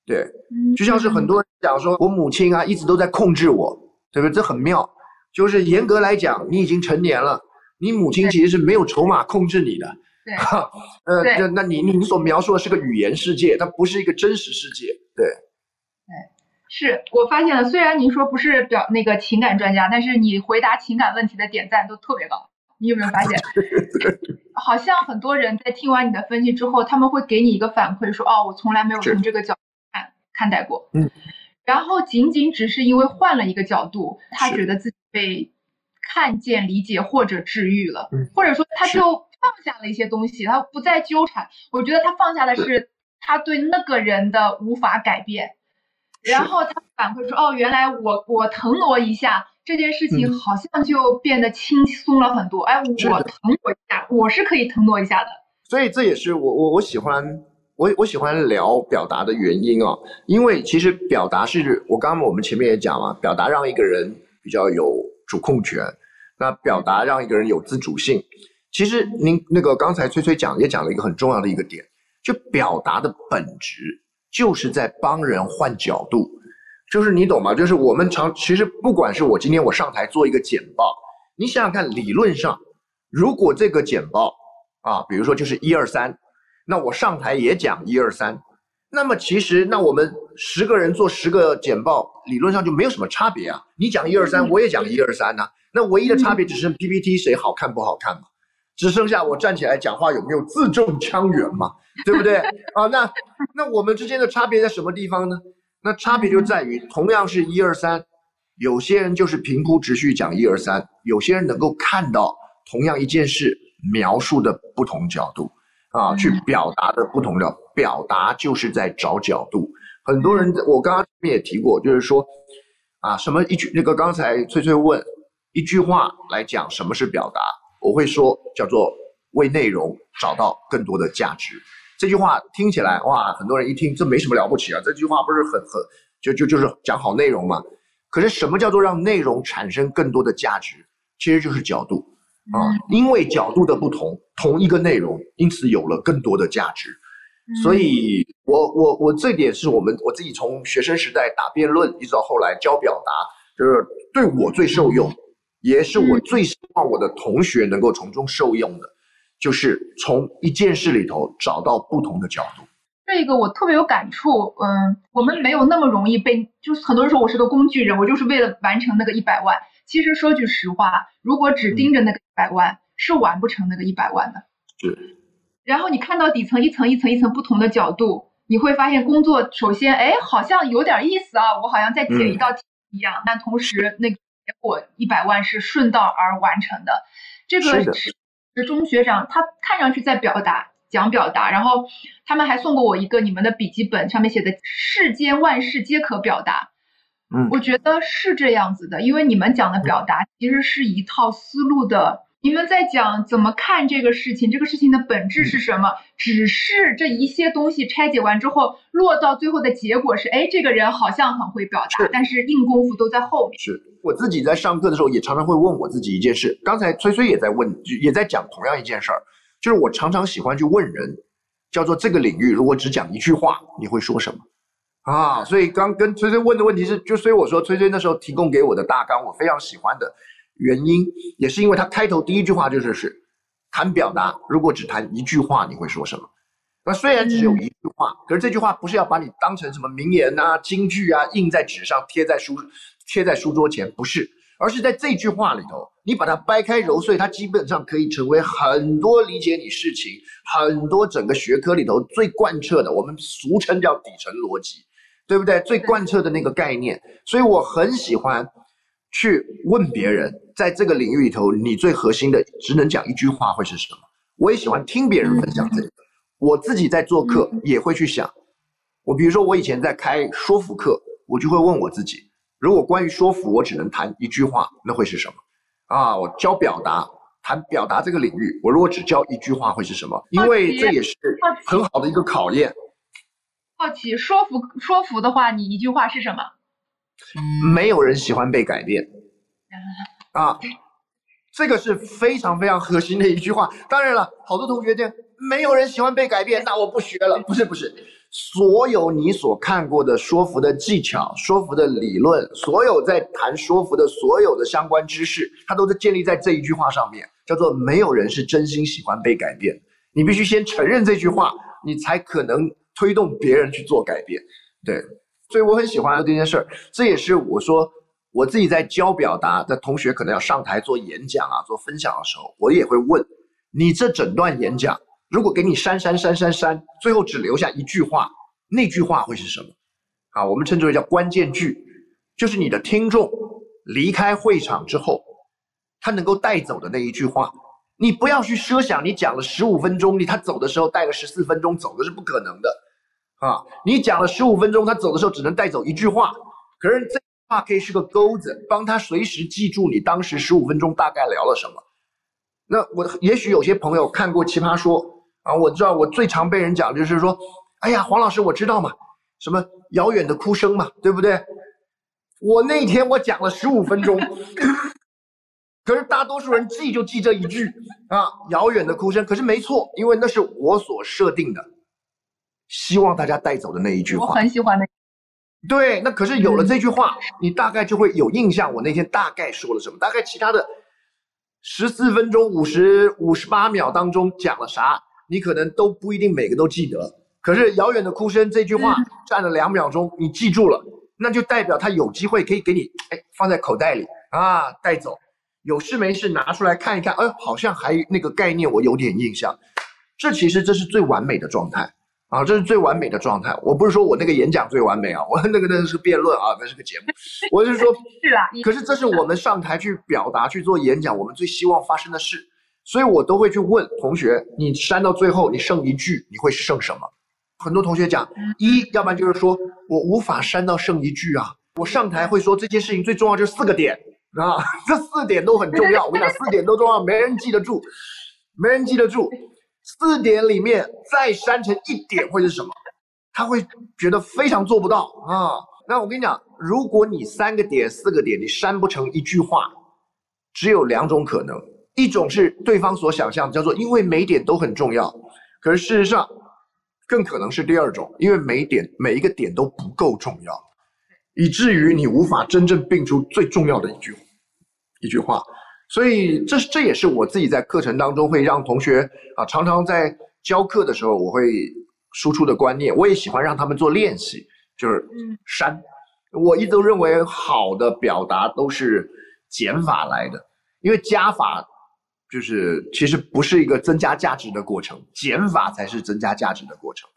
对，就像是很多人讲说，我母亲啊一直都在控制我，对不对？这很妙，就是严格来讲，你已经成年了，你母亲其实是没有筹码控制你的。对，呃，那那你你所描述的是个语言世界，它不是一个真实世界。对。是我发现了，虽然您说不是表那个情感专家，但是你回答情感问题的点赞都特别高。你有没有发现？好像很多人在听完你的分析之后，他们会给你一个反馈，说：“哦，我从来没有从这个角度看看待过。”嗯。然后仅仅只是因为换了一个角度，他觉得自己被看见、理解或者治愈了，或者说他就放下了一些东西，他不再纠缠。我觉得他放下的是他对那个人的无法改变。然后他反馈说：“哦，原来我我腾挪一下这件事情，好像就变得轻松了很多。哎，我腾挪一下，我是可以腾挪一下的。所以这也是我我我喜欢我我喜欢聊表达的原因啊，因为其实表达是我刚刚我们前面也讲了，表达让一个人比较有主控权，那表达让一个人有自主性。其实您那个刚才崔崔讲也讲了一个很重要的一个点，就表达的本质。”就是在帮人换角度，就是你懂吗？就是我们常其实不管是我今天我上台做一个简报，你想想看，理论上如果这个简报啊，比如说就是一二三，那我上台也讲一二三，那么其实那我们十个人做十个简报，理论上就没有什么差别啊。你讲一二三，我也讲一二三呐，那唯一的差别只是 PPT 谁好看不好看嘛。只剩下我站起来讲话有没有字正腔圆嘛？对不对啊？那那我们之间的差别在什么地方呢？那差别就在于，同样是一二三，有些人就是平铺直叙讲一二三，有些人能够看到同样一件事描述的不同角度啊，去表达的不同的表达，就是在找角度。很多人我刚刚也提过，就是说啊，什么一句那个刚才翠翠问一句话来讲什么是表达。我会说叫做为内容找到更多的价值，这句话听起来哇，很多人一听这没什么了不起啊，这句话不是很很就就就是讲好内容嘛？可是什么叫做让内容产生更多的价值？其实就是角度啊，因为角度的不同，同一个内容，因此有了更多的价值。所以，我我我这点是我们我自己从学生时代打辩论，一直到后来教表达，就是对我最受用，也是我最希望我的同学能够从中受用的，就是从一件事里头找到不同的角度。这个我特别有感触，嗯，我们没有那么容易被，就是很多人说我是个工具人，我就是为了完成那个一百万。其实说句实话，如果只盯着那个一百万，是完不成那个一百万的。是。然后你看到底层一层一层一层不同的角度，你会发现工作首先，哎，好像有点意思啊，我好像在解一道题一样。但同时，那个结果一百万是顺道而完成的。这个是中学长，他看上去在表达。讲表达，然后他们还送过我一个你们的笔记本，上面写的“世间万事皆可表达”。嗯，我觉得是这样子的，因为你们讲的表达其实是一套思路的。你们在讲怎么看这个事情，这个事情的本质是什么？只是这一些东西拆解完之后，落到最后的结果是，哎，这个人好像很会表达，但是硬功夫都在后面。是我自己在上课的时候也常常会问我自己一件事，刚才崔崔也在问，也在讲同样一件事儿。就是我常常喜欢去问人，叫做这个领域如果只讲一句话，你会说什么？啊，所以刚跟崔崔问的问题是，就所以我说崔崔那时候提供给我的大纲，我非常喜欢的原因，也是因为他开头第一句话就是是谈表达，如果只谈一句话，你会说什么？那虽然只有一句话，可是这句话不是要把你当成什么名言啊、金句啊，印在纸上贴在书贴在书桌前，不是。而是在这句话里头，你把它掰开揉碎，它基本上可以成为很多理解你事情、很多整个学科里头最贯彻的，我们俗称叫底层逻辑，对不对？最贯彻的那个概念。所以我很喜欢去问别人，在这个领域里头，你最核心的只能讲一句话会是什么？我也喜欢听别人分享这个。我自己在做课也会去想，我比如说我以前在开说服课，我就会问我自己。如果关于说服，我只能谈一句话，那会是什么？啊，我教表达，谈表达这个领域，我如果只教一句话，会是什么？因为这也是很好的一个考验。好奇，说服说服的话，你一句话是什么？没有人喜欢被改变。啊，这个是非常非常核心的一句话。当然了，好多同学这没有人喜欢被改变，那我不学了。不是不是。所有你所看过的说服的技巧、说服的理论，所有在谈说服的所有的相关知识，它都是建立在这一句话上面，叫做“没有人是真心喜欢被改变”。你必须先承认这句话，你才可能推动别人去做改变。对，所以我很喜欢这件事儿。这也是我说我自己在教表达的同学，可能要上台做演讲啊、做分享的时候，我也会问你这整段演讲。如果给你删删删删删，最后只留下一句话，那句话会是什么？啊，我们称之为叫关键句，就是你的听众离开会场之后，他能够带走的那一句话。你不要去设想，你讲了十五分钟，你他走的时候带了十四分钟走的是不可能的，啊，你讲了十五分钟，他走的时候只能带走一句话，可是这话可以是个钩子，帮他随时记住你当时十五分钟大概聊了什么。那我也许有些朋友看过《奇葩说》。啊，我知道，我最常被人讲就是说，哎呀，黄老师，我知道嘛，什么遥远的哭声嘛，对不对？我那天我讲了十五分钟，可是大多数人记就记这一句啊，遥远的哭声。可是没错，因为那是我所设定的，希望大家带走的那一句话。我很喜欢那。对，那可是有了这句话，你大概就会有印象，我那天大概说了什么，大概其他的十四分钟五十五十八秒当中讲了啥。你可能都不一定每个都记得，可是遥远的哭声这句话占了两秒钟，你记住了，那就代表他有机会可以给你哎放在口袋里啊带走，有事没事拿出来看一看，哎好像还那个概念我有点印象，这其实这是最完美的状态啊，这是最完美的状态。我不是说我那个演讲最完美啊，我那个那是辩论啊，那是个节目，我是说，是啊，可是这是我们上台去表达去做演讲，我们最希望发生的事。所以我都会去问同学，你删到最后，你剩一句，你会剩什么？很多同学讲一，要不然就是说我无法删到剩一句啊。我上台会说这件事情最重要就是四个点啊，这四点都很重要。我跟你讲，四点都重要，没人记得住，没人记得住。四点里面再删成一点会是什么？他会觉得非常做不到啊。那我跟你讲，如果你三个点、四个点你删不成一句话，只有两种可能。一种是对方所想象，叫做因为每点都很重要，可是事实上更可能是第二种，因为每点每一个点都不够重要，以至于你无法真正并出最重要的一句一句话。所以这这也是我自己在课程当中会让同学啊，常常在教课的时候我会输出的观念，我也喜欢让他们做练习，就是删。我一直都认为好的表达都是减法来的，因为加法。就是其实不是一个增加价值的过程，减法才是增加价值的过程。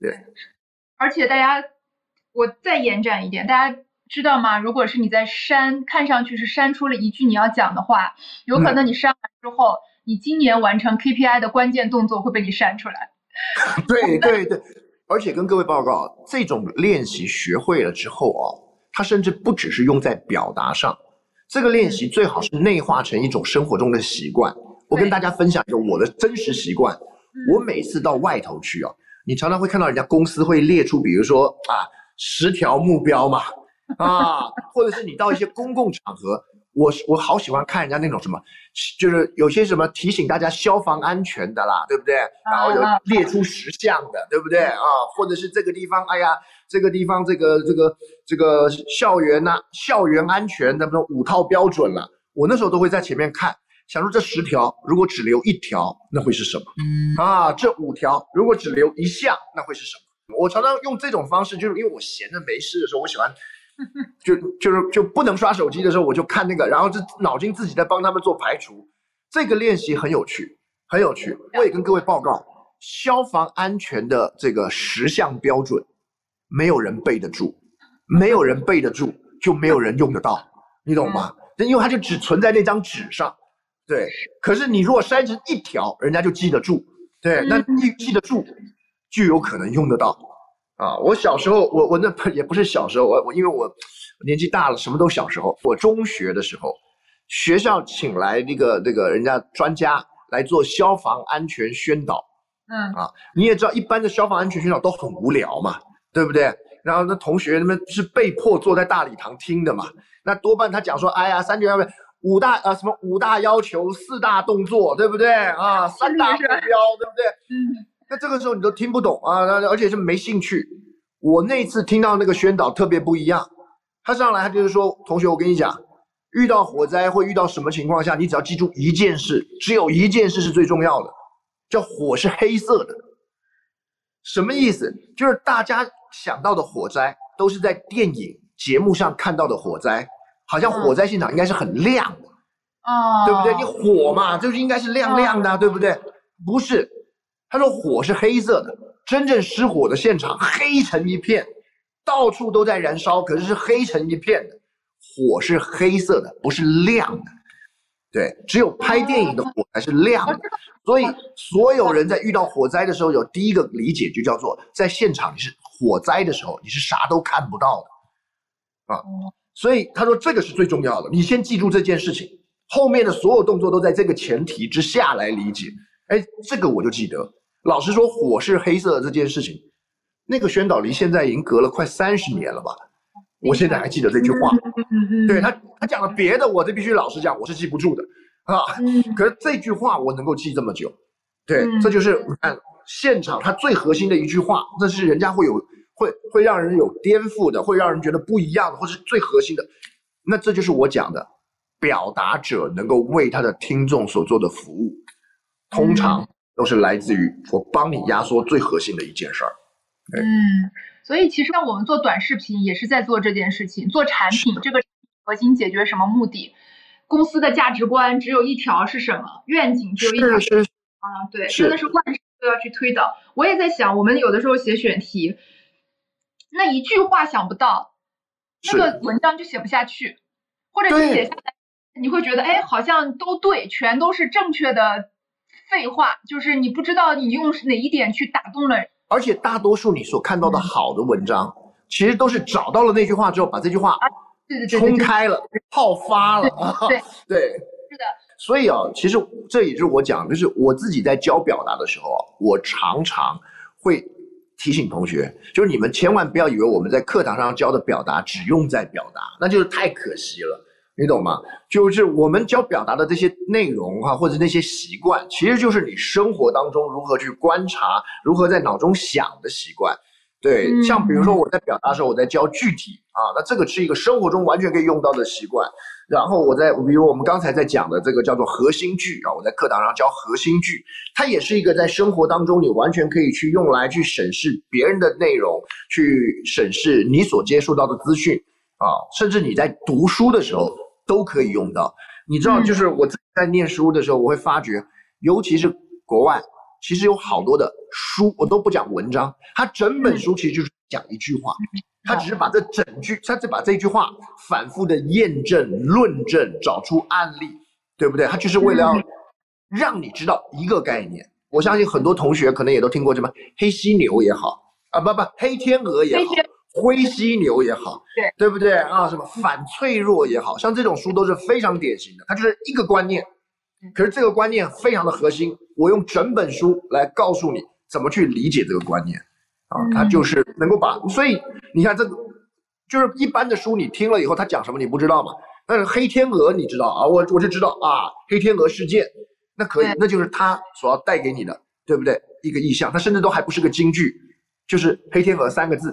对，而且大家，我再延展一点，大家知道吗？如果是你在删，看上去是删出了一句你要讲的话，有可能你删完之后，你今年完成 KPI 的关键动作会被你删出来。对对对，而且跟各位报告，这种练习学会了之后啊，它甚至不只是用在表达上。这个练习最好是内化成一种生活中的习惯。我跟大家分享一个我的真实习惯。我每次到外头去啊，你常常会看到人家公司会列出，比如说啊，十条目标嘛，啊，或者是你到一些公共场合。我我好喜欢看人家那种什么，就是有些什么提醒大家消防安全的啦，对不对？然后有列出十项的，对不对啊？或者是这个地方，哎呀，这个地方这个这个这个校园呐，校园安全的那五套标准了。我那时候都会在前面看，想说这十条如果只留一条，那会是什么？啊，这五条如果只留一项，那会是什么？我常常用这种方式，就是因为我闲着没事的时候，我喜欢。就就是就不能刷手机的时候，我就看那个，然后就脑筋自己在帮他们做排除。这个练习很有趣，很有趣。我也跟各位报告，消防安全的这个十项标准，没有人背得住，没有人背得住，就没有人用得到，你懂吗？因为它就只存在那张纸上。对，可是你如果筛成一条，人家就记得住。对，那你记得住，就有可能用得到。啊，我小时候，我我那也不是小时候，我我因为我年纪大了，什么都小时候。我中学的时候，学校请来那个那个人家专家来做消防安全宣导。嗯啊，你也知道，一般的消防安全宣导都很无聊嘛，对不对？然后那同学他们是被迫坐在大礼堂听的嘛，那多半他讲说，哎呀，三九幺五大呃什么五大要求，四大动作，对不对啊？三大目标，对不对？嗯。那这个时候你都听不懂啊，那而且是没兴趣。我那次听到那个宣导特别不一样，他上来他就是说，同学，我跟你讲，遇到火灾会遇到什么情况下，你只要记住一件事，只有一件事是最重要的，叫火是黑色的。什么意思？就是大家想到的火灾都是在电影节目上看到的火灾，好像火灾现场应该是很亮的，哦，对不对？你火嘛，就是应该是亮亮的，对不对？不是。他说：“火是黑色的，真正失火的现场黑成一片，到处都在燃烧，可是是黑成一片的。火是黑色的，不是亮的。对，只有拍电影的火才是亮的。所以所有人在遇到火灾的时候，有第一个理解就叫做，在现场你是火灾的时候，你是啥都看不到的啊。所以他说这个是最重要的，你先记住这件事情，后面的所有动作都在这个前提之下来理解。哎，这个我就记得。”老实说，火是黑色的这件事情，那个宣导离现在已经隔了快三十年了吧？我现在还记得这句话。对他，他讲了别的，我这必须老实讲，我是记不住的啊。可是这句话我能够记这么久，对，这就是你看现场他最核心的一句话，这是人家会有会会让人有颠覆的，会让人觉得不一样的，或是最核心的。那这就是我讲的，表达者能够为他的听众所做的服务，通常。都是来自于我帮你压缩最核心的一件事儿。嗯，所以其实像我们做短视频也是在做这件事情，做产品这个核心解决什么目的？公司的价值观只有一条是什么？愿景只有一条是啊，对，真的是万事都要去推导。我也在想，我们有的时候写选题，那一句话想不到，那个文章就写不下去，或者你写下来，你会觉得哎，好像都对，全都是正确的。废话，就是你不知道你用哪一点去打动了。而且大多数你所看到的好的文章，其实都是找到了那句话之后，把这句话对对对冲开了，泡发了。对对，是的。所以啊，其实这也就是我讲，就是我自己在教表达的时候啊，我常常会提醒同学，就是你们千万不要以为我们在课堂上教的表达只用在表达，那就是太可惜了。你懂吗？就是我们教表达的这些内容哈，或者那些习惯，其实就是你生活当中如何去观察，如何在脑中想的习惯。对，像比如说我在表达的时候，我在教具体啊，那这个是一个生活中完全可以用到的习惯。然后我在，比如我们刚才在讲的这个叫做核心句啊，我在课堂上教核心句，它也是一个在生活当中你完全可以去用来去审视别人的内容，去审视你所接触到的资讯啊，甚至你在读书的时候都可以用到。你知道，就是我在念书的时候，我会发觉，尤其是国外。其实有好多的书，我都不讲文章，它整本书其实就是讲一句话，它只是把这整句，它只把这句话反复的验证、论证，找出案例，对不对？它就是为了要让你知道一个概念。我相信很多同学可能也都听过什么黑犀牛也好啊，不不，黑天鹅也好，灰犀牛也好，对对不对啊？什么反脆弱也好像这种书都是非常典型的，它就是一个观念。可是这个观念非常的核心，我用整本书来告诉你怎么去理解这个观念，啊，它就是能够把，所以你看这个，就是一般的书你听了以后，他讲什么你不知道嘛？但是黑天鹅你知道啊，我我就知道啊，黑天鹅事件，那可以，那就是他所要带给你的，对不对？一个意象，它甚至都还不是个京剧，就是黑天鹅三个字，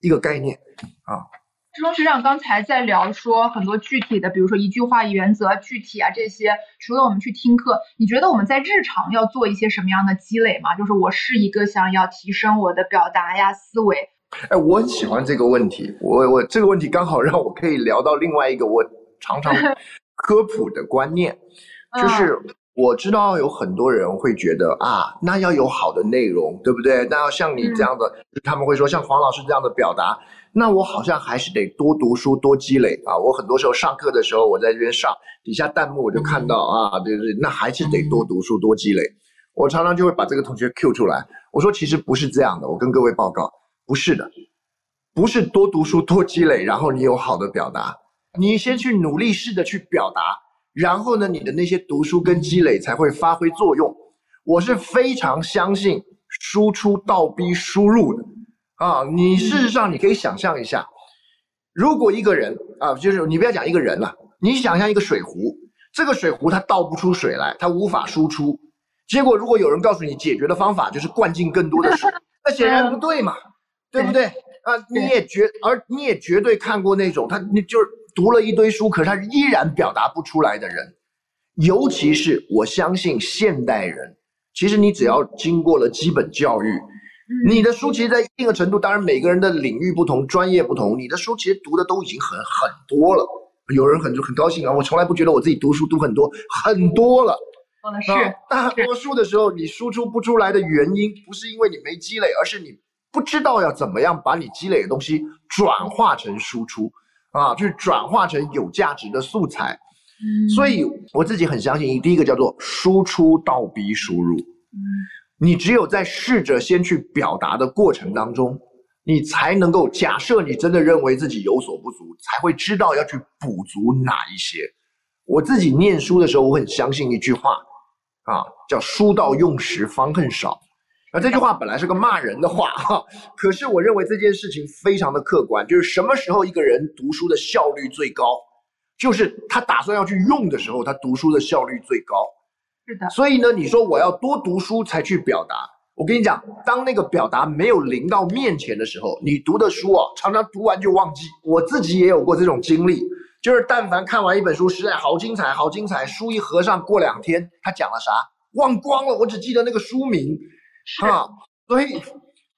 一个概念，啊。志中学长刚才在聊说很多具体的，比如说一句话原则、具体啊这些，除了我们去听课，你觉得我们在日常要做一些什么样的积累吗？就是我是一个想要提升我的表达呀思维。哎，我很喜欢这个问题，我我这个问题刚好让我可以聊到另外一个我常常 科普的观念，就是我知道有很多人会觉得啊，那要有好的内容，对不对？那要像你这样的，他们会说像黄老师这样的表达。那我好像还是得多读书多积累啊！我很多时候上课的时候，我在这边上，底下弹幕我就看到啊，对对，那还是得多读书多积累。我常常就会把这个同学 Q 出来，我说其实不是这样的，我跟各位报告，不是的，不是多读书多积累，然后你有好的表达，你先去努力试着去表达，然后呢，你的那些读书跟积累才会发挥作用。我是非常相信输出倒逼输入的。啊，你事实上你可以想象一下，如果一个人啊，就是你不要讲一个人了，你想象一个水壶，这个水壶它倒不出水来，它无法输出。结果如果有人告诉你解决的方法就是灌进更多的水，那显然不对嘛，对不对？啊，你也绝，而你也绝对看过那种他你就是读了一堆书，可是他依然表达不出来的人，尤其是我相信现代人，其实你只要经过了基本教育。你的书其实，在一定的程度，当然每个人的领域不同，专业不同，你的书其实读的都已经很很多了。有人很很高兴啊，我从来不觉得我自己读书读很多，很多了。是，大多数的时候，你输出不出来的原因，不是因为你没积累，而是你不知道要怎么样把你积累的东西转化成输出啊，去转化成有价值的素材。嗯，所以我自己很相信，第一个叫做输出倒逼输入。嗯。你只有在试着先去表达的过程当中，你才能够假设你真的认为自己有所不足，才会知道要去补足哪一些。我自己念书的时候，我很相信一句话，啊，叫“书到用时方恨少”。而这句话本来是个骂人的话，哈，可是我认为这件事情非常的客观，就是什么时候一个人读书的效率最高，就是他打算要去用的时候，他读书的效率最高。是的，所以呢，你说我要多读书才去表达，我跟你讲，当那个表达没有临到面前的时候，你读的书啊，常常读完就忘记。我自己也有过这种经历，就是但凡看完一本书，实在好精彩，好精彩，书一合上，过两天他讲了啥，忘光了，我只记得那个书名，啊，所以，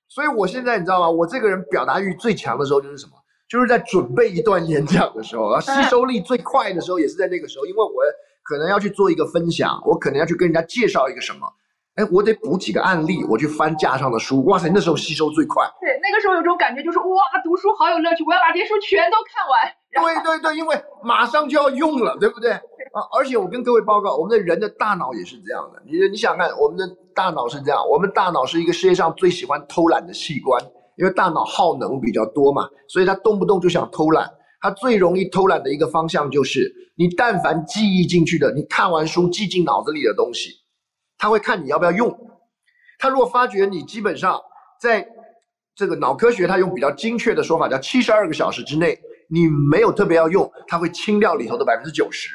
所以我现在你知道吗？我这个人表达欲最强的时候就是什么？就是在准备一段演讲的时候，啊，吸收力最快的时候也是在那个时候，因为我。可能要去做一个分享，我可能要去跟人家介绍一个什么，哎，我得补几个案例，我去翻架上的书，哇塞，那时候吸收最快。对，那个时候有种感觉，就是哇，读书好有乐趣，我要把这些书全都看完。对对对，因为马上就要用了，对不对？啊，而且我跟各位报告，我们的人的大脑也是这样的。你你想看，我们的大脑是这样，我们大脑是一个世界上最喜欢偷懒的器官，因为大脑耗能比较多嘛，所以它动不动就想偷懒。它最容易偷懒的一个方向就是，你但凡记忆进去的，你看完书记进脑子里的东西，他会看你要不要用。他如果发觉你基本上在这个脑科学，他用比较精确的说法叫七十二个小时之内，你没有特别要用，它会清掉里头的百分之九十。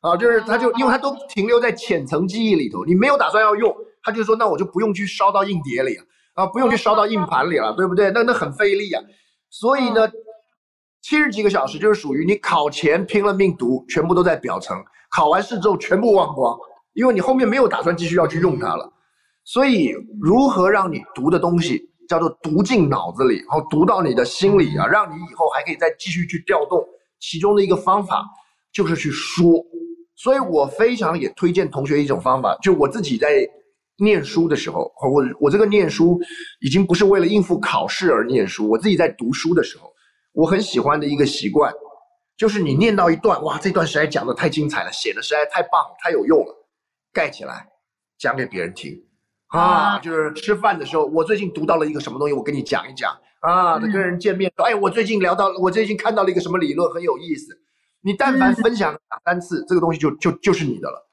啊，就是它就因为它都停留在浅层记忆里头，你没有打算要用，它就说那我就不用去烧到硬碟里啊，啊，不用去烧到硬盘里了，对不对？那那很费力啊。所以呢，七十几个小时就是属于你考前拼了命读，全部都在表层，考完试之后全部忘光，因为你后面没有打算继续要去用它了。所以如何让你读的东西叫做读进脑子里，然后读到你的心里啊，让你以后还可以再继续去调动，其中的一个方法就是去说。所以我非常也推荐同学一种方法，就我自己在念书的时候，我我这个念书已经不是为了应付考试而念书，我自己在读书的时候，我很喜欢的一个习惯，就是你念到一段，哇，这段实在讲的太精彩了，写的实在太棒，太有用了，盖起来讲给别人听，啊，就是吃饭的时候，我最近读到了一个什么东西，我跟你讲一讲，啊，跟人见面说，哎，我最近聊到，我最近看到了一个什么理论，很有意思。你但凡分享两三次，这个东西就就就是你的了，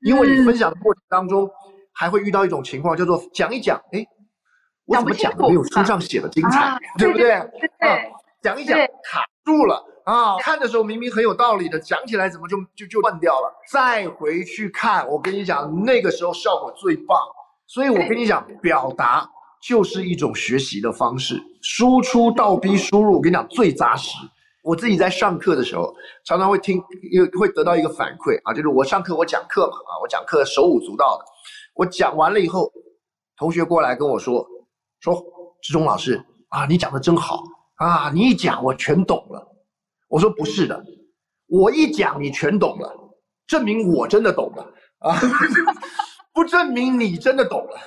因为你分享的过程当中，还会遇到一种情况，叫做讲一讲，哎，我怎么讲的没有书上写的精彩，对不对？啊，讲一讲卡住了啊，看的时候明明很有道理的，讲起来怎么就就就断掉了？再回去看，我跟你讲，那个时候效果最棒。所以我跟你讲，表达就是一种学习的方式，输出倒逼输入，我跟你讲最扎实。我自己在上课的时候，常常会听，会得到一个反馈啊，就是我上课我讲课嘛啊，我讲课手舞足蹈的，我讲完了以后，同学过来跟我说，说志忠老师啊，你讲的真好啊，你一讲我全懂了。我说不是的，我一讲你全懂了，证明我真的懂了。啊，不证明你真的懂了。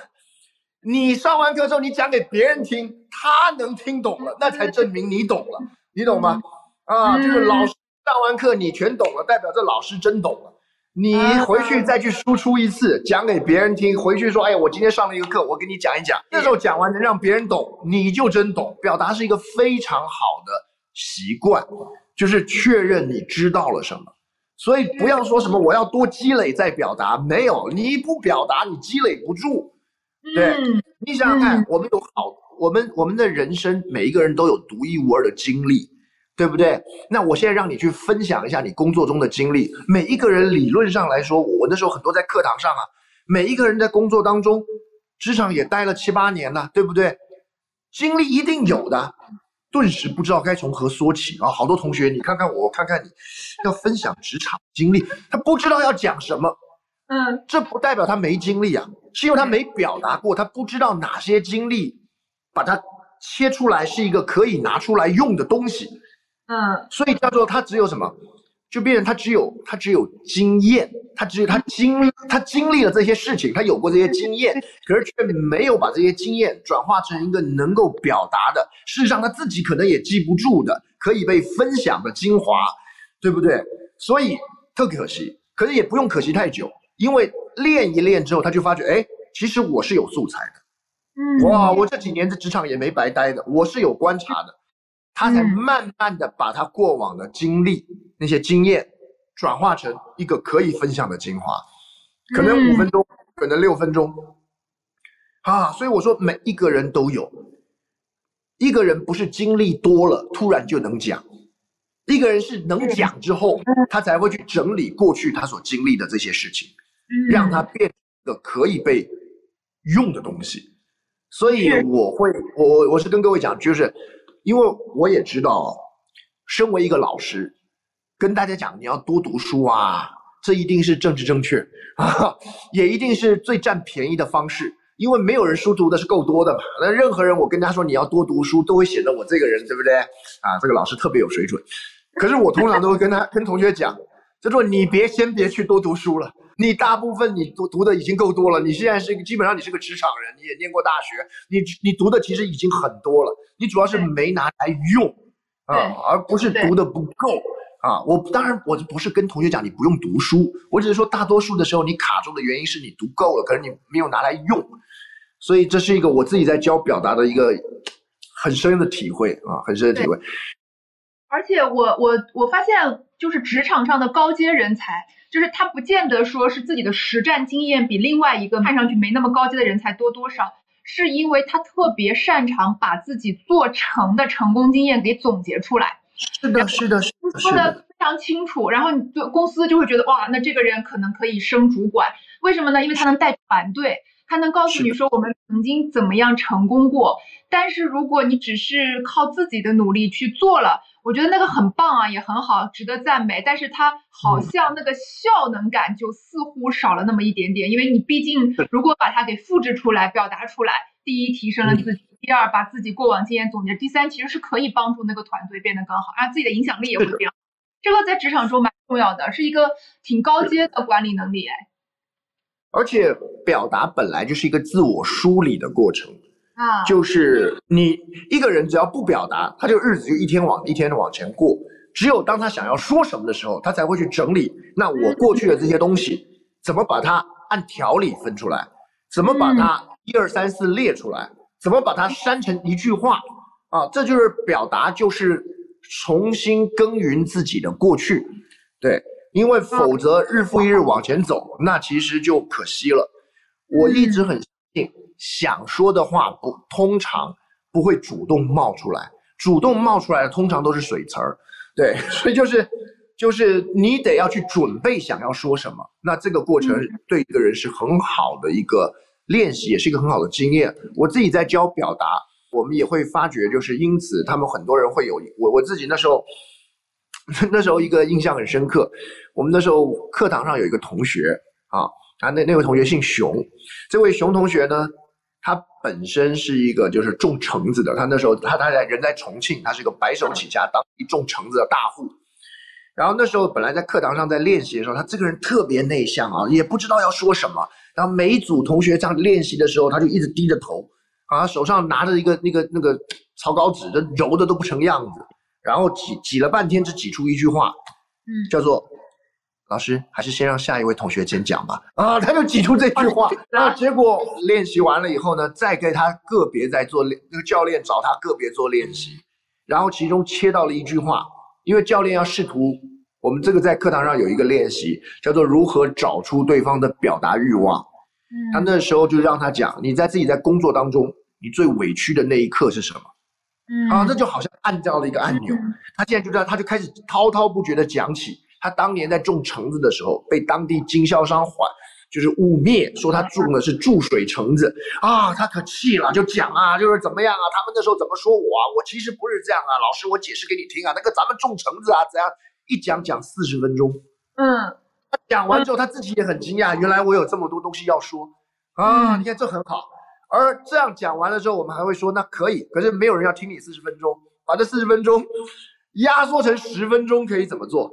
你上完课之后，你讲给别人听，他能听懂了，那才证明你懂了，你懂吗？啊，就是老师上完课你全懂了，代表这老师真懂了。你回去再去输出一次，讲给别人听。回去说，哎，我今天上了一个课，我给你讲一讲。那时候讲完能让别人懂，你就真懂。表达是一个非常好的习惯，就是确认你知道了什么。所以不要说什么我要多积累再表达，没有，你不表达你积累不住。对，你想想看，我们有好，我们我们的人生每一个人都有独一无二的经历。对不对？那我现在让你去分享一下你工作中的经历。每一个人理论上来说，我那时候很多在课堂上啊，每一个人在工作当中，职场也待了七八年了，对不对？经历一定有的，顿时不知道该从何说起啊！好多同学，你看看我，看看你，要分享职场经历，他不知道要讲什么。嗯，这不代表他没经历啊，是因为他没表达过，他不知道哪些经历，把它切出来是一个可以拿出来用的东西。嗯，所以叫做他只有什么，就变成他只有他只有经验，他只有他经他经历了这些事情，他有过这些经验，可是却没有把这些经验转化成一个能够表达的，事实上他自己可能也记不住的，可以被分享的精华，对不对？所以特可惜，可是也不用可惜太久，因为练一练之后，他就发觉，哎，其实我是有素材的，嗯，哇，我这几年在职场也没白待的，我是有观察的。他才慢慢的把他过往的经历那些经验转化成一个可以分享的精华，可能五分钟，可能六分钟，啊，所以我说每一个人都有，一个人不是经历多了突然就能讲，一个人是能讲之后，他才会去整理过去他所经历的这些事情，让他变个可以被用的东西。所以我会，我我是跟各位讲，就是。因为我也知道，身为一个老师，跟大家讲你要多读书啊，这一定是政治正确啊，也一定是最占便宜的方式。因为没有人书读的是够多的嘛。那任何人我跟他说你要多读书，都会显得我这个人对不对？啊，这个老师特别有水准。可是我通常都会跟他跟同学讲，就说你别先别去多读书了，你大部分你读读的已经够多了。你现在是基本上你是个职场人，你也念过大学，你你读的其实已经很多了。你主要是没拿来用啊，而不是读的不够啊。我当然我不是跟同学讲你不用读书，我只是说大多数的时候你卡住的原因是你读够了，可是你没有拿来用。所以这是一个我自己在教表达的一个很深的体会啊，很深的体会。而且我我我发现，就是职场上的高阶人才，就是他不见得说是自己的实战经验比另外一个看上去没那么高阶的人才多多少。是因为他特别擅长把自己做成的成功经验给总结出来，是的，是的，是的，说的非常清楚。然后你就公司就会觉得哇，那这个人可能可以升主管，为什么呢？因为他能带团队。他能告诉你说我们曾经怎么样成功过，但是如果你只是靠自己的努力去做了，我觉得那个很棒啊，也很好，值得赞美。但是它好像那个效能感就似乎少了那么一点点，因为你毕竟如果把它给复制出来、表达出来，第一提升了自己，第二把自己过往经验总结，第三其实是可以帮助那个团队变得更好，让自己的影响力也会变好。这个在职场中蛮重要的，是一个挺高阶的管理能力哎。而且表达本来就是一个自我梳理的过程啊，就是你一个人只要不表达，他这个日子就一天往一天的往前过。只有当他想要说什么的时候，他才会去整理。那我过去的这些东西，怎么把它按条理分出来？怎么把它一二三四列出来？怎么把它删成一句话？啊，这就是表达，就是重新耕耘自己的过去，对。因为否则日复一日往前走，那其实就可惜了。我一直很相信，想说的话不通常不会主动冒出来，主动冒出来的通常都是水词儿。对，所以就是就是你得要去准备想要说什么。那这个过程对一个人是很好的一个练习，也是一个很好的经验。我自己在教表达，我们也会发觉，就是因此他们很多人会有我我自己那时候。那时候一个印象很深刻，我们那时候课堂上有一个同学啊，他那那位同学姓熊，这位熊同学呢，他本身是一个就是种橙子的，他那时候他他在人在重庆，他是一个白手起家当一种橙子的大户，然后那时候本来在课堂上在练习的时候，他这个人特别内向啊，也不知道要说什么，然后每一组同学这样练习的时候，他就一直低着头，啊，手上拿着一个那个那个草稿纸，这揉的都不成样子。然后挤挤了半天，只挤出一句话，嗯，叫做“老师还是先让下一位同学先讲吧。”啊，他就挤出这句话。然后结果练习完了以后呢，再给他个别在做练，那个教练找他个别做练习。然后其中切到了一句话，因为教练要试图，我们这个在课堂上有一个练习，叫做如何找出对方的表达欲望。嗯，他那时候就让他讲，你在自己在工作当中，你最委屈的那一刻是什么？啊，这就好像按掉了一个按钮，他现在就这样，他就开始滔滔不绝的讲起他当年在种橙子的时候，被当地经销商缓，就是污蔑说他种的是注水橙子。啊，他可气了，就讲啊，就是怎么样啊，他们那时候怎么说我啊，我其实不是这样啊，老师我解释给你听啊，那个咱们种橙子啊，怎样一讲讲四十分钟，嗯，他讲完之后他自己也很惊讶，原来我有这么多东西要说。啊，你看这很好。而这样讲完了之后，我们还会说那可以，可是没有人要听你四十分钟，把这四十分钟压缩成十分钟可以怎么做？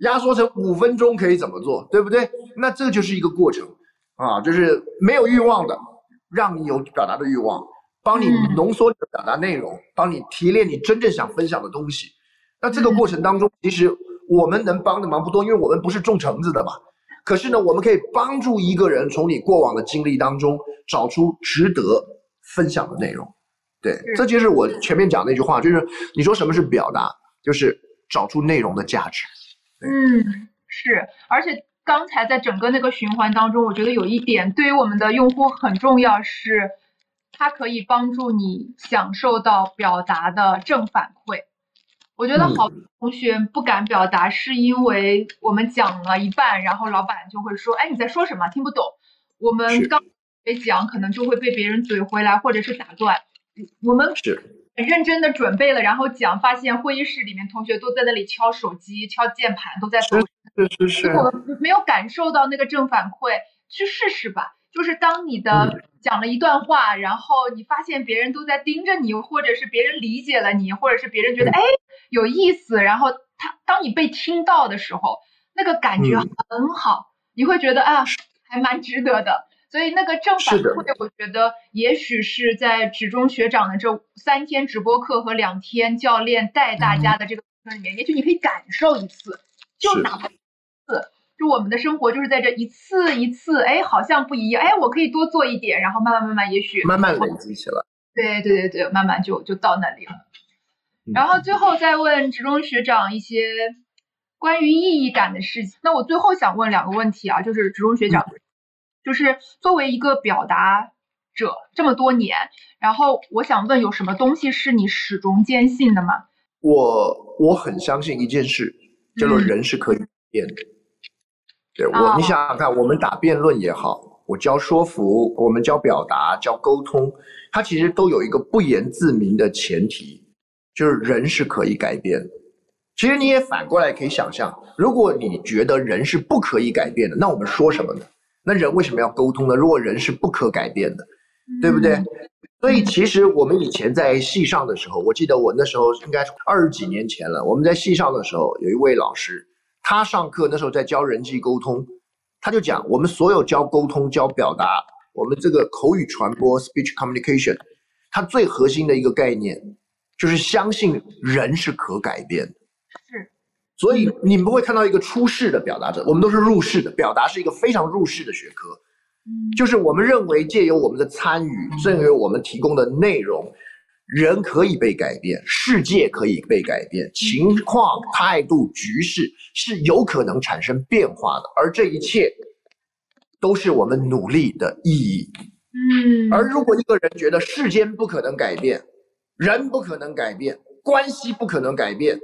压缩成五分钟可以怎么做？对不对？那这就是一个过程啊，就是没有欲望的，让你有表达的欲望，帮你浓缩你的表达内容，帮你提炼你真正想分享的东西。那这个过程当中，其实我们能帮的忙不多，因为我们不是种橙子的嘛。可是呢，我们可以帮助一个人从你过往的经历当中找出值得分享的内容。对，这就是我前面讲那句话，就是你说什么是表达，就是找出内容的价值。嗯，是。而且刚才在整个那个循环当中，我觉得有一点对于我们的用户很重要，是它可以帮助你享受到表达的正反馈。我觉得好多同学不敢表达，是因为我们讲了一半，然后老板就会说：“哎，你在说什么？听不懂。”我们刚没讲，可能就会被别人怼回来，或者是打断。我们是很认真的准备了，然后讲，发现会议室里面同学都在那里敲手机、敲键盘，都在是是是。我们没有感受到那个正反馈，去试试吧。就是当你的讲了一段话，然后你发现别人都在盯着你，或者是别人理解了你，或者是别人觉得哎有意思，然后他当你被听到的时候，那个感觉很好，你会觉得啊还蛮值得的。所以那个正反馈，我觉得也许是在职中学长的这三天直播课和两天教练带大家的这个过程里面，也许你可以感受一次，就哪怕一次。就我们的生活就是在这一次一次，哎，好像不一样，哎，我可以多做一点，然后慢慢慢慢，也许慢慢累积起来。对对对对，慢慢就就到那里了。然后最后再问职中学长一些关于意义感的事情。那我最后想问两个问题啊，就是职中学长，就是作为一个表达者这么多年，然后我想问，有什么东西是你始终坚信的吗？我我很相信一件事，叫做人是可以变的。对我，你想想看，我们打辩论也好，我教说服，我们教表达，教沟通，它其实都有一个不言自明的前提，就是人是可以改变。其实你也反过来可以想象，如果你觉得人是不可以改变的，那我们说什么呢？那人为什么要沟通呢？如果人是不可改变的，对不对？所以其实我们以前在戏上的时候，我记得我那时候应该是二十几年前了。我们在戏上的时候，有一位老师，他上课那时候在教人际沟通，他就讲我们所有教沟通、教表达，我们这个口语传播 （speech communication），它最核心的一个概念就是相信人是可改变的。是。所以你们会看到一个出世的表达者，我们都是入世的，表达是一个非常入世的学科。就是我们认为借由我们的参与，正由我们提供的内容，人可以被改变，世界可以被改变，情况、态度、局势是有可能产生变化的，而这一切都是我们努力的意义。嗯，而如果一个人觉得世间不可能改变，人不可能改变，关系不可能改变，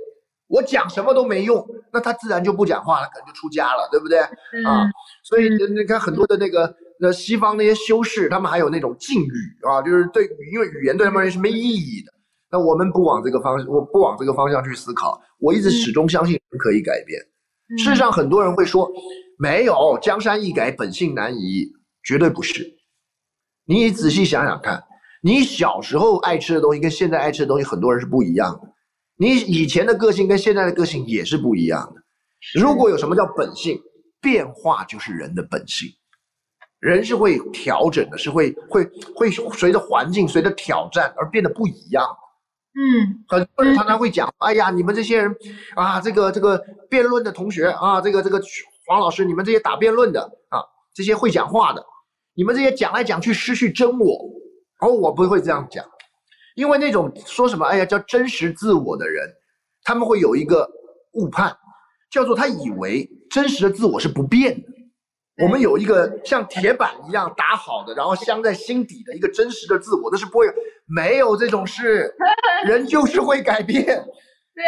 我讲什么都没用，那他自然就不讲话了，可能就出家了，对不对？啊，所以你看很多的那个。那西方那些修士，他们还有那种禁语啊，就是对，因为语言对他们而言是没意义的。那我们不往这个方，我不往这个方向去思考。我一直始终相信人可以改变。事实上，很多人会说，没有江山易改，本性难移，绝对不是。你仔细想想看，你小时候爱吃的东西跟现在爱吃的东西，很多人是不一样的。你以前的个性跟现在的个性也是不一样的。如果有什么叫本性，变化就是人的本性。人是会调整的，是会会会随着环境、随着挑战而变得不一样。嗯，很多人常常会讲：“哎呀，你们这些人啊，这个这个辩论的同学啊，这个这个黄老师，你们这些打辩论的啊，这些会讲话的，你们这些讲来讲去失去真我。”哦，我不会这样讲，因为那种说什么“哎呀，叫真实自我”的人，他们会有一个误判，叫做他以为真实的自我是不变的。我们有一个像铁板一样打好的，然后镶在心底的一个真实的自我，那是不会没有这种事，人就是会改变。对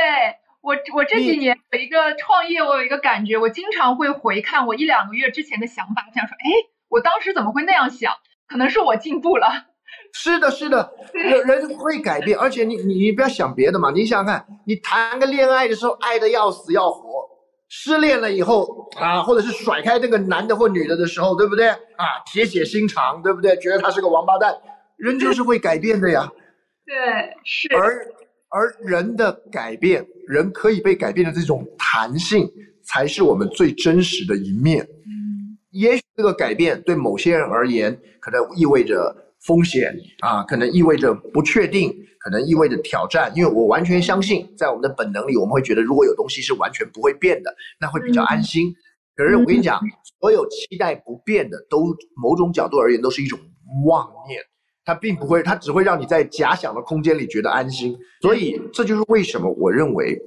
我，我这几年有一个创业，我有一个感觉，我经常会回看我一两个月之前的想法，想说，哎，我当时怎么会那样想？可能是我进步了。是的，是的，人人会改变，而且你你你不要想别的嘛，你想想看，你谈个恋爱的时候爱的要死要活。失恋了以后啊，或者是甩开这个男的或女的的时候，对不对啊？铁血心肠，对不对？觉得他是个王八蛋，人就是会改变的呀。对，是。而而人的改变，人可以被改变的这种弹性，才是我们最真实的一面。嗯，也许这个改变对某些人而言，可能意味着。风险啊，可能意味着不确定，可能意味着挑战。因为我完全相信，在我们的本能里，我们会觉得，如果有东西是完全不会变的，那会比较安心。可是我跟你讲，所有期待不变的，都某种角度而言都是一种妄念，它并不会，它只会让你在假想的空间里觉得安心。所以这就是为什么我认为，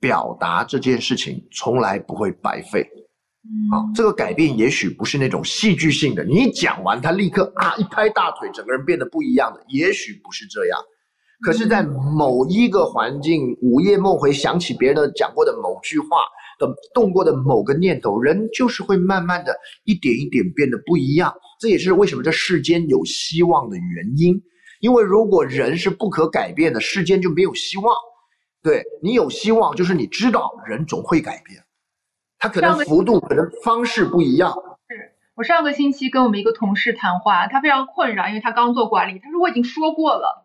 表达这件事情从来不会白费。好，这个改变也许不是那种戏剧性的，你一讲完，他立刻啊一拍大腿，整个人变得不一样的，也许不是这样。可是，在某一个环境，午夜梦回想起别人的讲过的某句话的动过的某个念头，人就是会慢慢的一点一点变得不一样。这也是为什么这世间有希望的原因。因为如果人是不可改变的，世间就没有希望。对你有希望，就是你知道人总会改变。他可能幅度可能方式不一样。是我上个星期跟我们一个同事谈话，他非常困扰，因为他刚做管理。他说我已经说过了。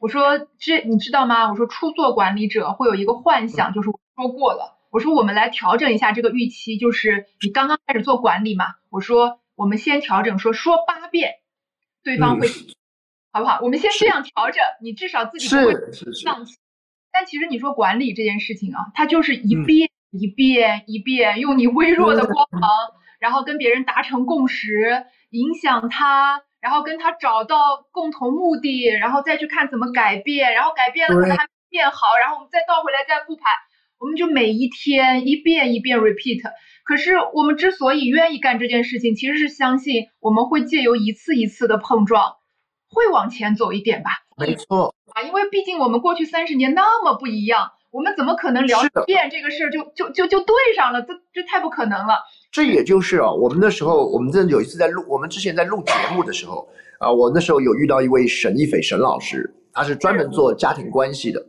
我说这你知道吗？我说初做管理者会有一个幻想，就是我说过了。我说我们来调整一下这个预期，就是你刚刚开始做管理嘛。我说我们先调整，说说八遍，对方会，好不好？我们先这样调整，你至少自己不会放弃。但其实你说管理这件事情啊，它就是一遍。一遍一遍用你微弱的光芒，然后跟别人达成共识，影响他，然后跟他找到共同目的，然后再去看怎么改变，然后改变了可能还变好，然后我们再倒回来再复盘，我们就每一天一遍一遍 repeat。可是我们之所以愿意干这件事情，其实是相信我们会借由一次一次的碰撞，会往前走一点吧。没错，啊，因为毕竟我们过去三十年那么不一样，我们怎么可能聊遍这个事儿就就就就对上了？这这太不可能了。这也就是啊，我们那时候，我们真的有一次在录，我们之前在录节目的时候啊，我那时候有遇到一位沈一斐沈老师，他是专门做家庭关系的。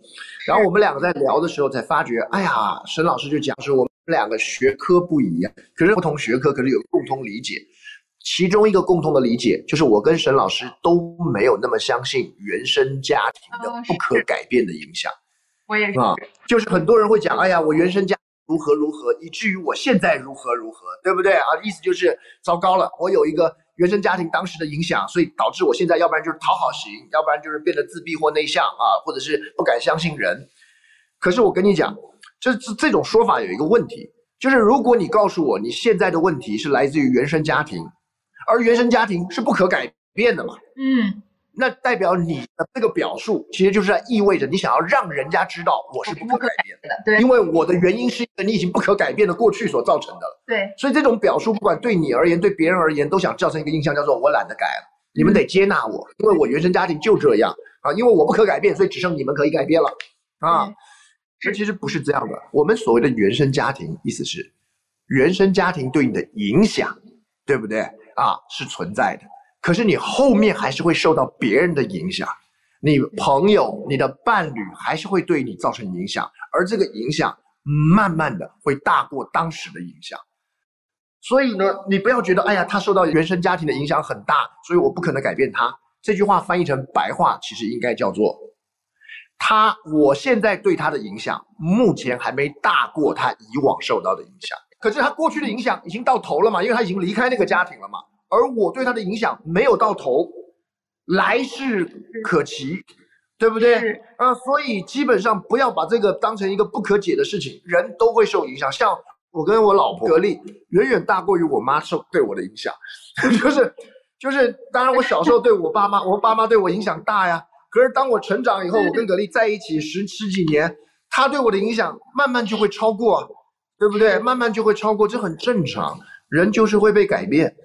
然后我们两个在聊的时候才发觉，哎呀，沈老师就讲说我们两个学科不一样，可是不同学科可是有共同理解。其中一个共同的理解就是我跟沈老师都没有那么相信原生家庭的哦不可改变的影响。我也是，啊就是很多人会讲，哎呀，我原生家如何如何，以至于我现在如何如何，对不对啊？意思就是糟糕了，我有一个原生家庭当时的影响，所以导致我现在要不然就是讨好型，要不然就是变得自闭或内向啊，或者是不敢相信人。可是我跟你讲，这这这种说法有一个问题，就是如果你告诉我你现在的问题是来自于原生家庭，而原生家庭是不可改变的嘛，嗯，那代表你的这个表述，其实就是在意味着你想要让人家知道我是不可改变的，对因为我的原因是一个你已经不可改变的过去所造成的了。对，所以这种表述，不管对你而言，对别人而言，都想造成一个印象，叫做我懒得改了，你们得接纳我，因为我原生家庭就这样啊，因为我不可改变，所以只剩你们可以改变了啊嗯。这其实不是这样的。我们所谓的原生家庭，意思是原生家庭对你的影响，对不对啊？是存在的。可是你后面还是会受到别人的影响，你朋友、你的伴侣还是会对你造成影响，而这个影响慢慢的会大过当时的影响。所以呢，你不要觉得，哎呀，他受到原生家庭的影响很大，所以我不可能改变他。这句话翻译成白话，其实应该叫做他，我现在对他的影响，目前还没大过他以往受到的影响。可是他过去的影响已经到头了嘛，因为他已经离开那个家庭了嘛。而我对他的影响没有到头，来世可期，对不对？是，啊，所以基本上不要把这个当成一个不可解的事情，人都会受影响。像我跟我老婆格力，远远大过于我妈受对我的影响，就是就是，当然我小时候对我爸妈，我爸妈对我影响大呀。可是当我成长以后，我跟格力在一起十十几年，他对我的影响慢慢就会超过啊，对不对？慢慢就会超过，这很正常，人就是会被改变。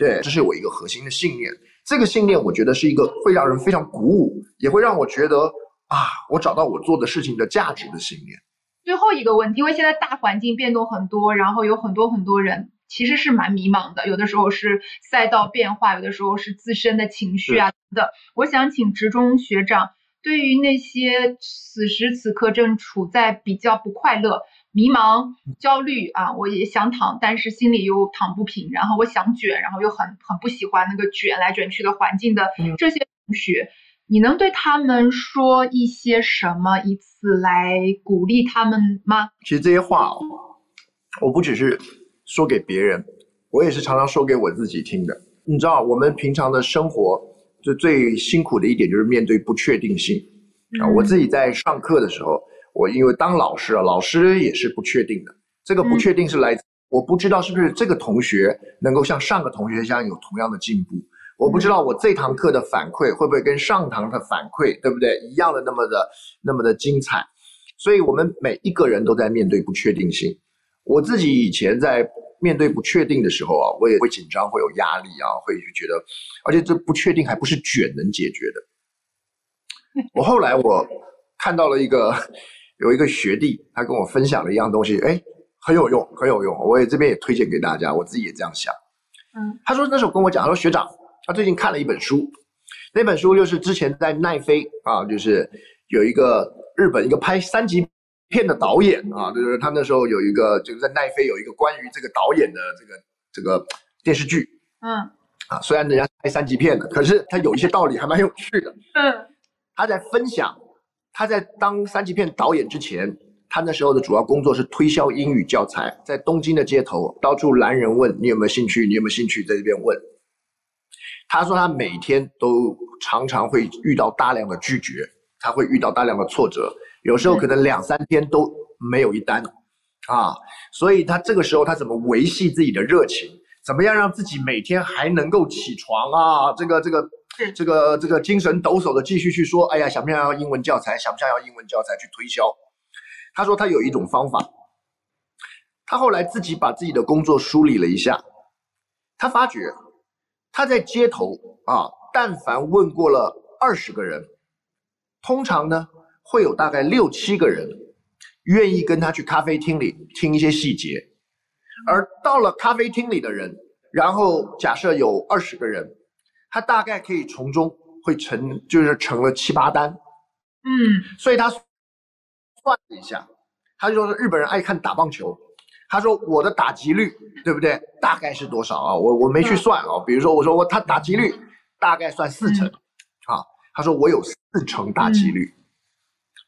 对，这是我一个核心的信念。这个信念，我觉得是一个会让人非常鼓舞，也会让我觉得啊，我找到我做的事情的价值的信念。最后一个问题，因为现在大环境变动很多，然后有很多很多人其实是蛮迷茫的，有的时候是赛道变化，有的时候是自身的情绪啊等等。我想请职中学长，对于那些此时此刻正处在比较不快乐、迷茫、焦虑啊，我也想躺，但是心里又躺不平，然后我想卷，然后又很很不喜欢那个卷来卷去的环境的嗯这些同学。你能对他们说一些什么，以此来鼓励他们吗？其实这些话哦，我不只是说给别人，我也是常常说给我自己听的。你知道，我们平常的生活就最辛苦的一点就是面对不确定性啊。我自己在上课的时候，我因为当老师啊，老师也是不确定的。这个不确定是来自我不知道是不是这个同学能够像上个同学一样有同样的进步。我不知道我这堂课的反馈会不会跟上堂的反馈，对不对？一样的那么的那么的精彩。所以我们每一个人都在面对不确定性。我自己以前在面对不确定的时候啊，我也会紧张，会有压力啊，会觉得，而且这不确定还不是卷能解决的。我后来我看到了一个有一个学弟，他跟我分享了一样东西，哎，很有用，很有用。我也这边也推荐给大家，我自己也这样想。嗯，他说那时候跟我讲，他说学长，他最近看了一本书，那本书就是之前在奈飞啊，就是有一个日本一个拍三级片的导演啊，就是他那时候有一个就是在奈飞有一个关于这个导演的这个这个电视剧嗯啊，虽然人家拍三级片的，可是他有一些道理还蛮有趣的。嗯他在分享他在当三级片导演之前，他那时候的主要工作是推销英语教材，在东京的街头到处拦人问你有没有兴趣，你有没有兴趣，在这边问。他说他每天都常常会遇到大量的拒绝，他会遇到大量的挫折，有时候可能两三天都没有一单，啊，所以他这个时候他怎么维系自己的热情？怎么样让自己每天还能够起床啊？这个这个是这个这个精神抖擞的继续去说，哎呀，想不想要英文教材？想不想要英文教材去推销？他说他有一种方法，他后来自己把自己的工作梳理了一下，他发觉他在街头啊，但凡问过了二十个人，通常呢会有大概六七个人愿意跟他去咖啡厅里听一些细节，而到了咖啡厅里的人，然后假设有二十个人，他大概可以从中会成就是成了七八单，嗯所以他算了一下，他就说日本人爱看打棒球，他说我的打击率对不对？大概是多少啊？我我没去算啊，比如说我说我他打击率大概算四成，啊，他说我有四成打击率，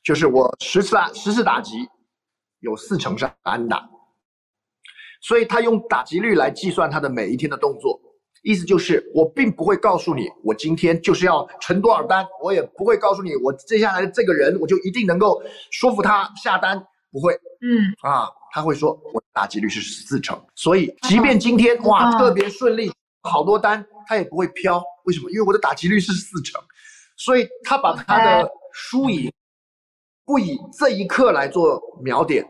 就是我十次打十次打击有四成是安打，所以他用打击率来计算他的每一天的动作。意思就是，我并不会告诉你，我今天就是要成多少单，我也不会告诉你，我接下来的这个人，我就一定能够说服他下单，不会。嗯。啊，他会说我打击率是四成，所以即便今天哇哦特别顺利，好多单，他也不会飘，为什么？因为我的打击率是四成，所以他把他的输赢不以这一刻来做瞄点。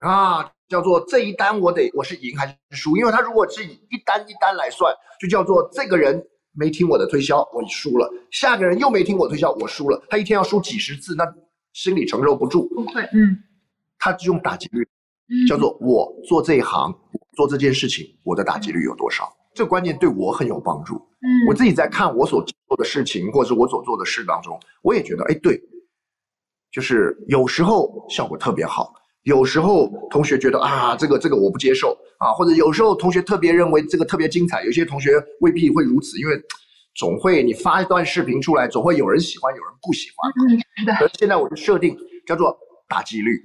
啊，叫做这一单我得我是赢还是输？因为他如果是以一单一单来算，就叫做这个人没听我的推销，我输了；下个人又没听我推销，我输了。他一天要输几十次，那心里承受不住。不会，嗯他就用打击率，嗯，叫做我做这一行做这件事情，我的打击率有多少？这个观念对我很有帮助。嗯我自己在看我所做的事情，或者是我所做的事当中，我也觉得，哎，对，就是有时候效果特别好，有时候同学觉得啊，这个这个我不接受啊，或者有时候同学特别认为这个特别精彩，有些同学未必会如此，因为总会你发一段视频出来，总会有人喜欢，有人不喜欢。嗯是的，而现在我就设定叫做打击率，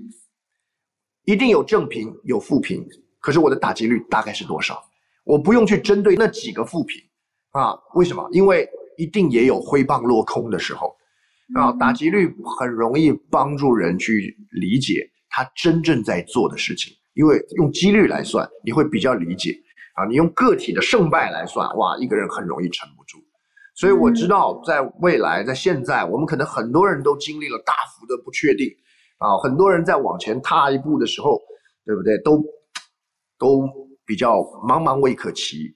一定有正评有负评，可是我的打击率大概是多少？我不用去针对那几个负评啊，为什么？因为一定也有挥棒落空的时候啊，打击率很容易帮助人去理解他真正在做的事情，因为用几率来算，你会比较理解啊，你用个体的胜败来算，哇，一个人很容易撑不住。所以我知道，在未来，在现在，我们可能很多人都经历了大幅的不确定，啊，很多人在往前踏一步的时候，对不对？都都比较茫茫未可期。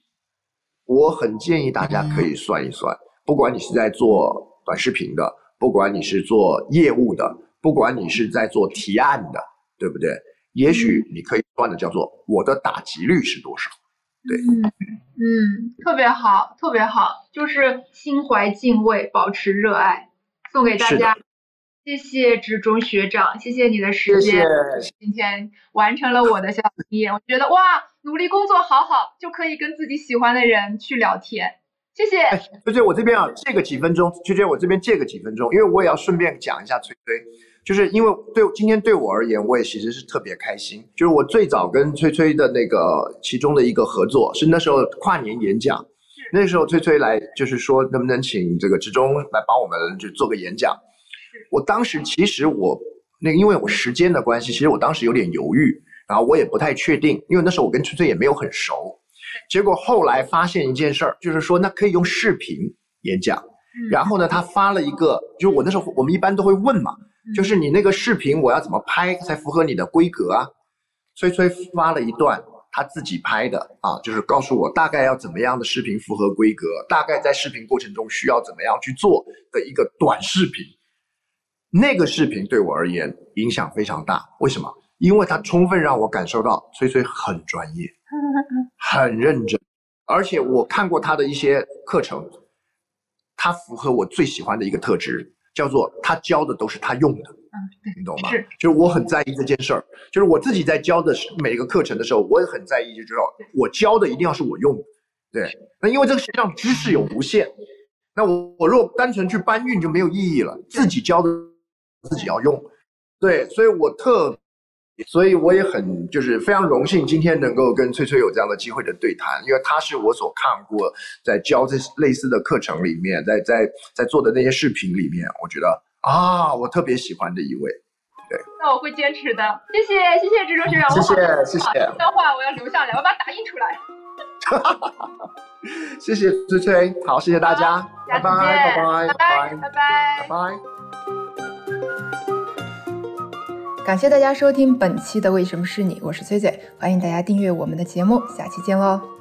我很建议大家可以算一算，不管你是在做短视频的，不管你是做业务的，不管你是在做提案的，对不对？也许你可以算的叫做我的打击率是多少。嗯嗯，特别好，特别好，就是心怀敬畏，保持热爱，送给大家。谢谢职中学长，谢谢你的时间，谢。今天完成了我的小体验。我觉得哇，努力工作好好，就可以跟自己喜欢的人去聊天。谢谢。哎，崔崔，我这边啊，借个几分钟，崔崔，我这边借个几分钟，因为我也要顺便讲一下崔崔，就是因为对今天对我而言，我也其实是特别开心，就是我最早跟崔崔的那个其中的一个合作，是那时候跨年演讲，那时候崔崔来就是说能不能请这个职中来帮我们就做个演讲，我当时其实我那个因为我时间的关系，其实我当时有点犹豫，然后我也不太确定，因为那时候我跟崔崔也没有很熟。结果后来发现一件事儿，就是说那可以用视频演讲。嗯然后呢，他发了一个，就是我那时候我们一般都会问嘛，就是你那个视频我要怎么拍才符合你的规格啊？崔崔发了一段他自己拍的啊，就是告诉我大概要怎么样的视频符合规格，大概在视频过程中需要怎么样去做的一个短视频。那个视频对我而言影响非常大，为什么？因为它充分让我感受到崔崔很专业，很认真，而且我看过他的一些课程，他符合我最喜欢的一个特质，叫做他教的都是他用的，嗯，你懂吗？是，就是我很在意这件事儿，就是我自己在教的是每一个课程的时候，我也很在意，就知道我教的一定要是我用的，对。那因为这个世界上知识有无限，那我我如果单纯去搬运就没有意义了，自己教的自己要用，对，所以我特。所以我也很就是非常荣幸今天能够跟翠翠有这样的机会的对谈，因为她是我所看过在教这类似的课程里面，在在在做的那些视频里面，我觉得啊，我特别喜欢的一位。对那我会坚持的。谢谢，谢谢志中学长，谢谢好谢谢这段话我要留下来，我要把它打印出来。谢谢翠翠，好，谢谢大家，拜拜拜，拜拜，拜拜。拜。感谢大家收听本期的《为什么是你》，我是崔崔，欢迎大家订阅我们的节目，下期见喽。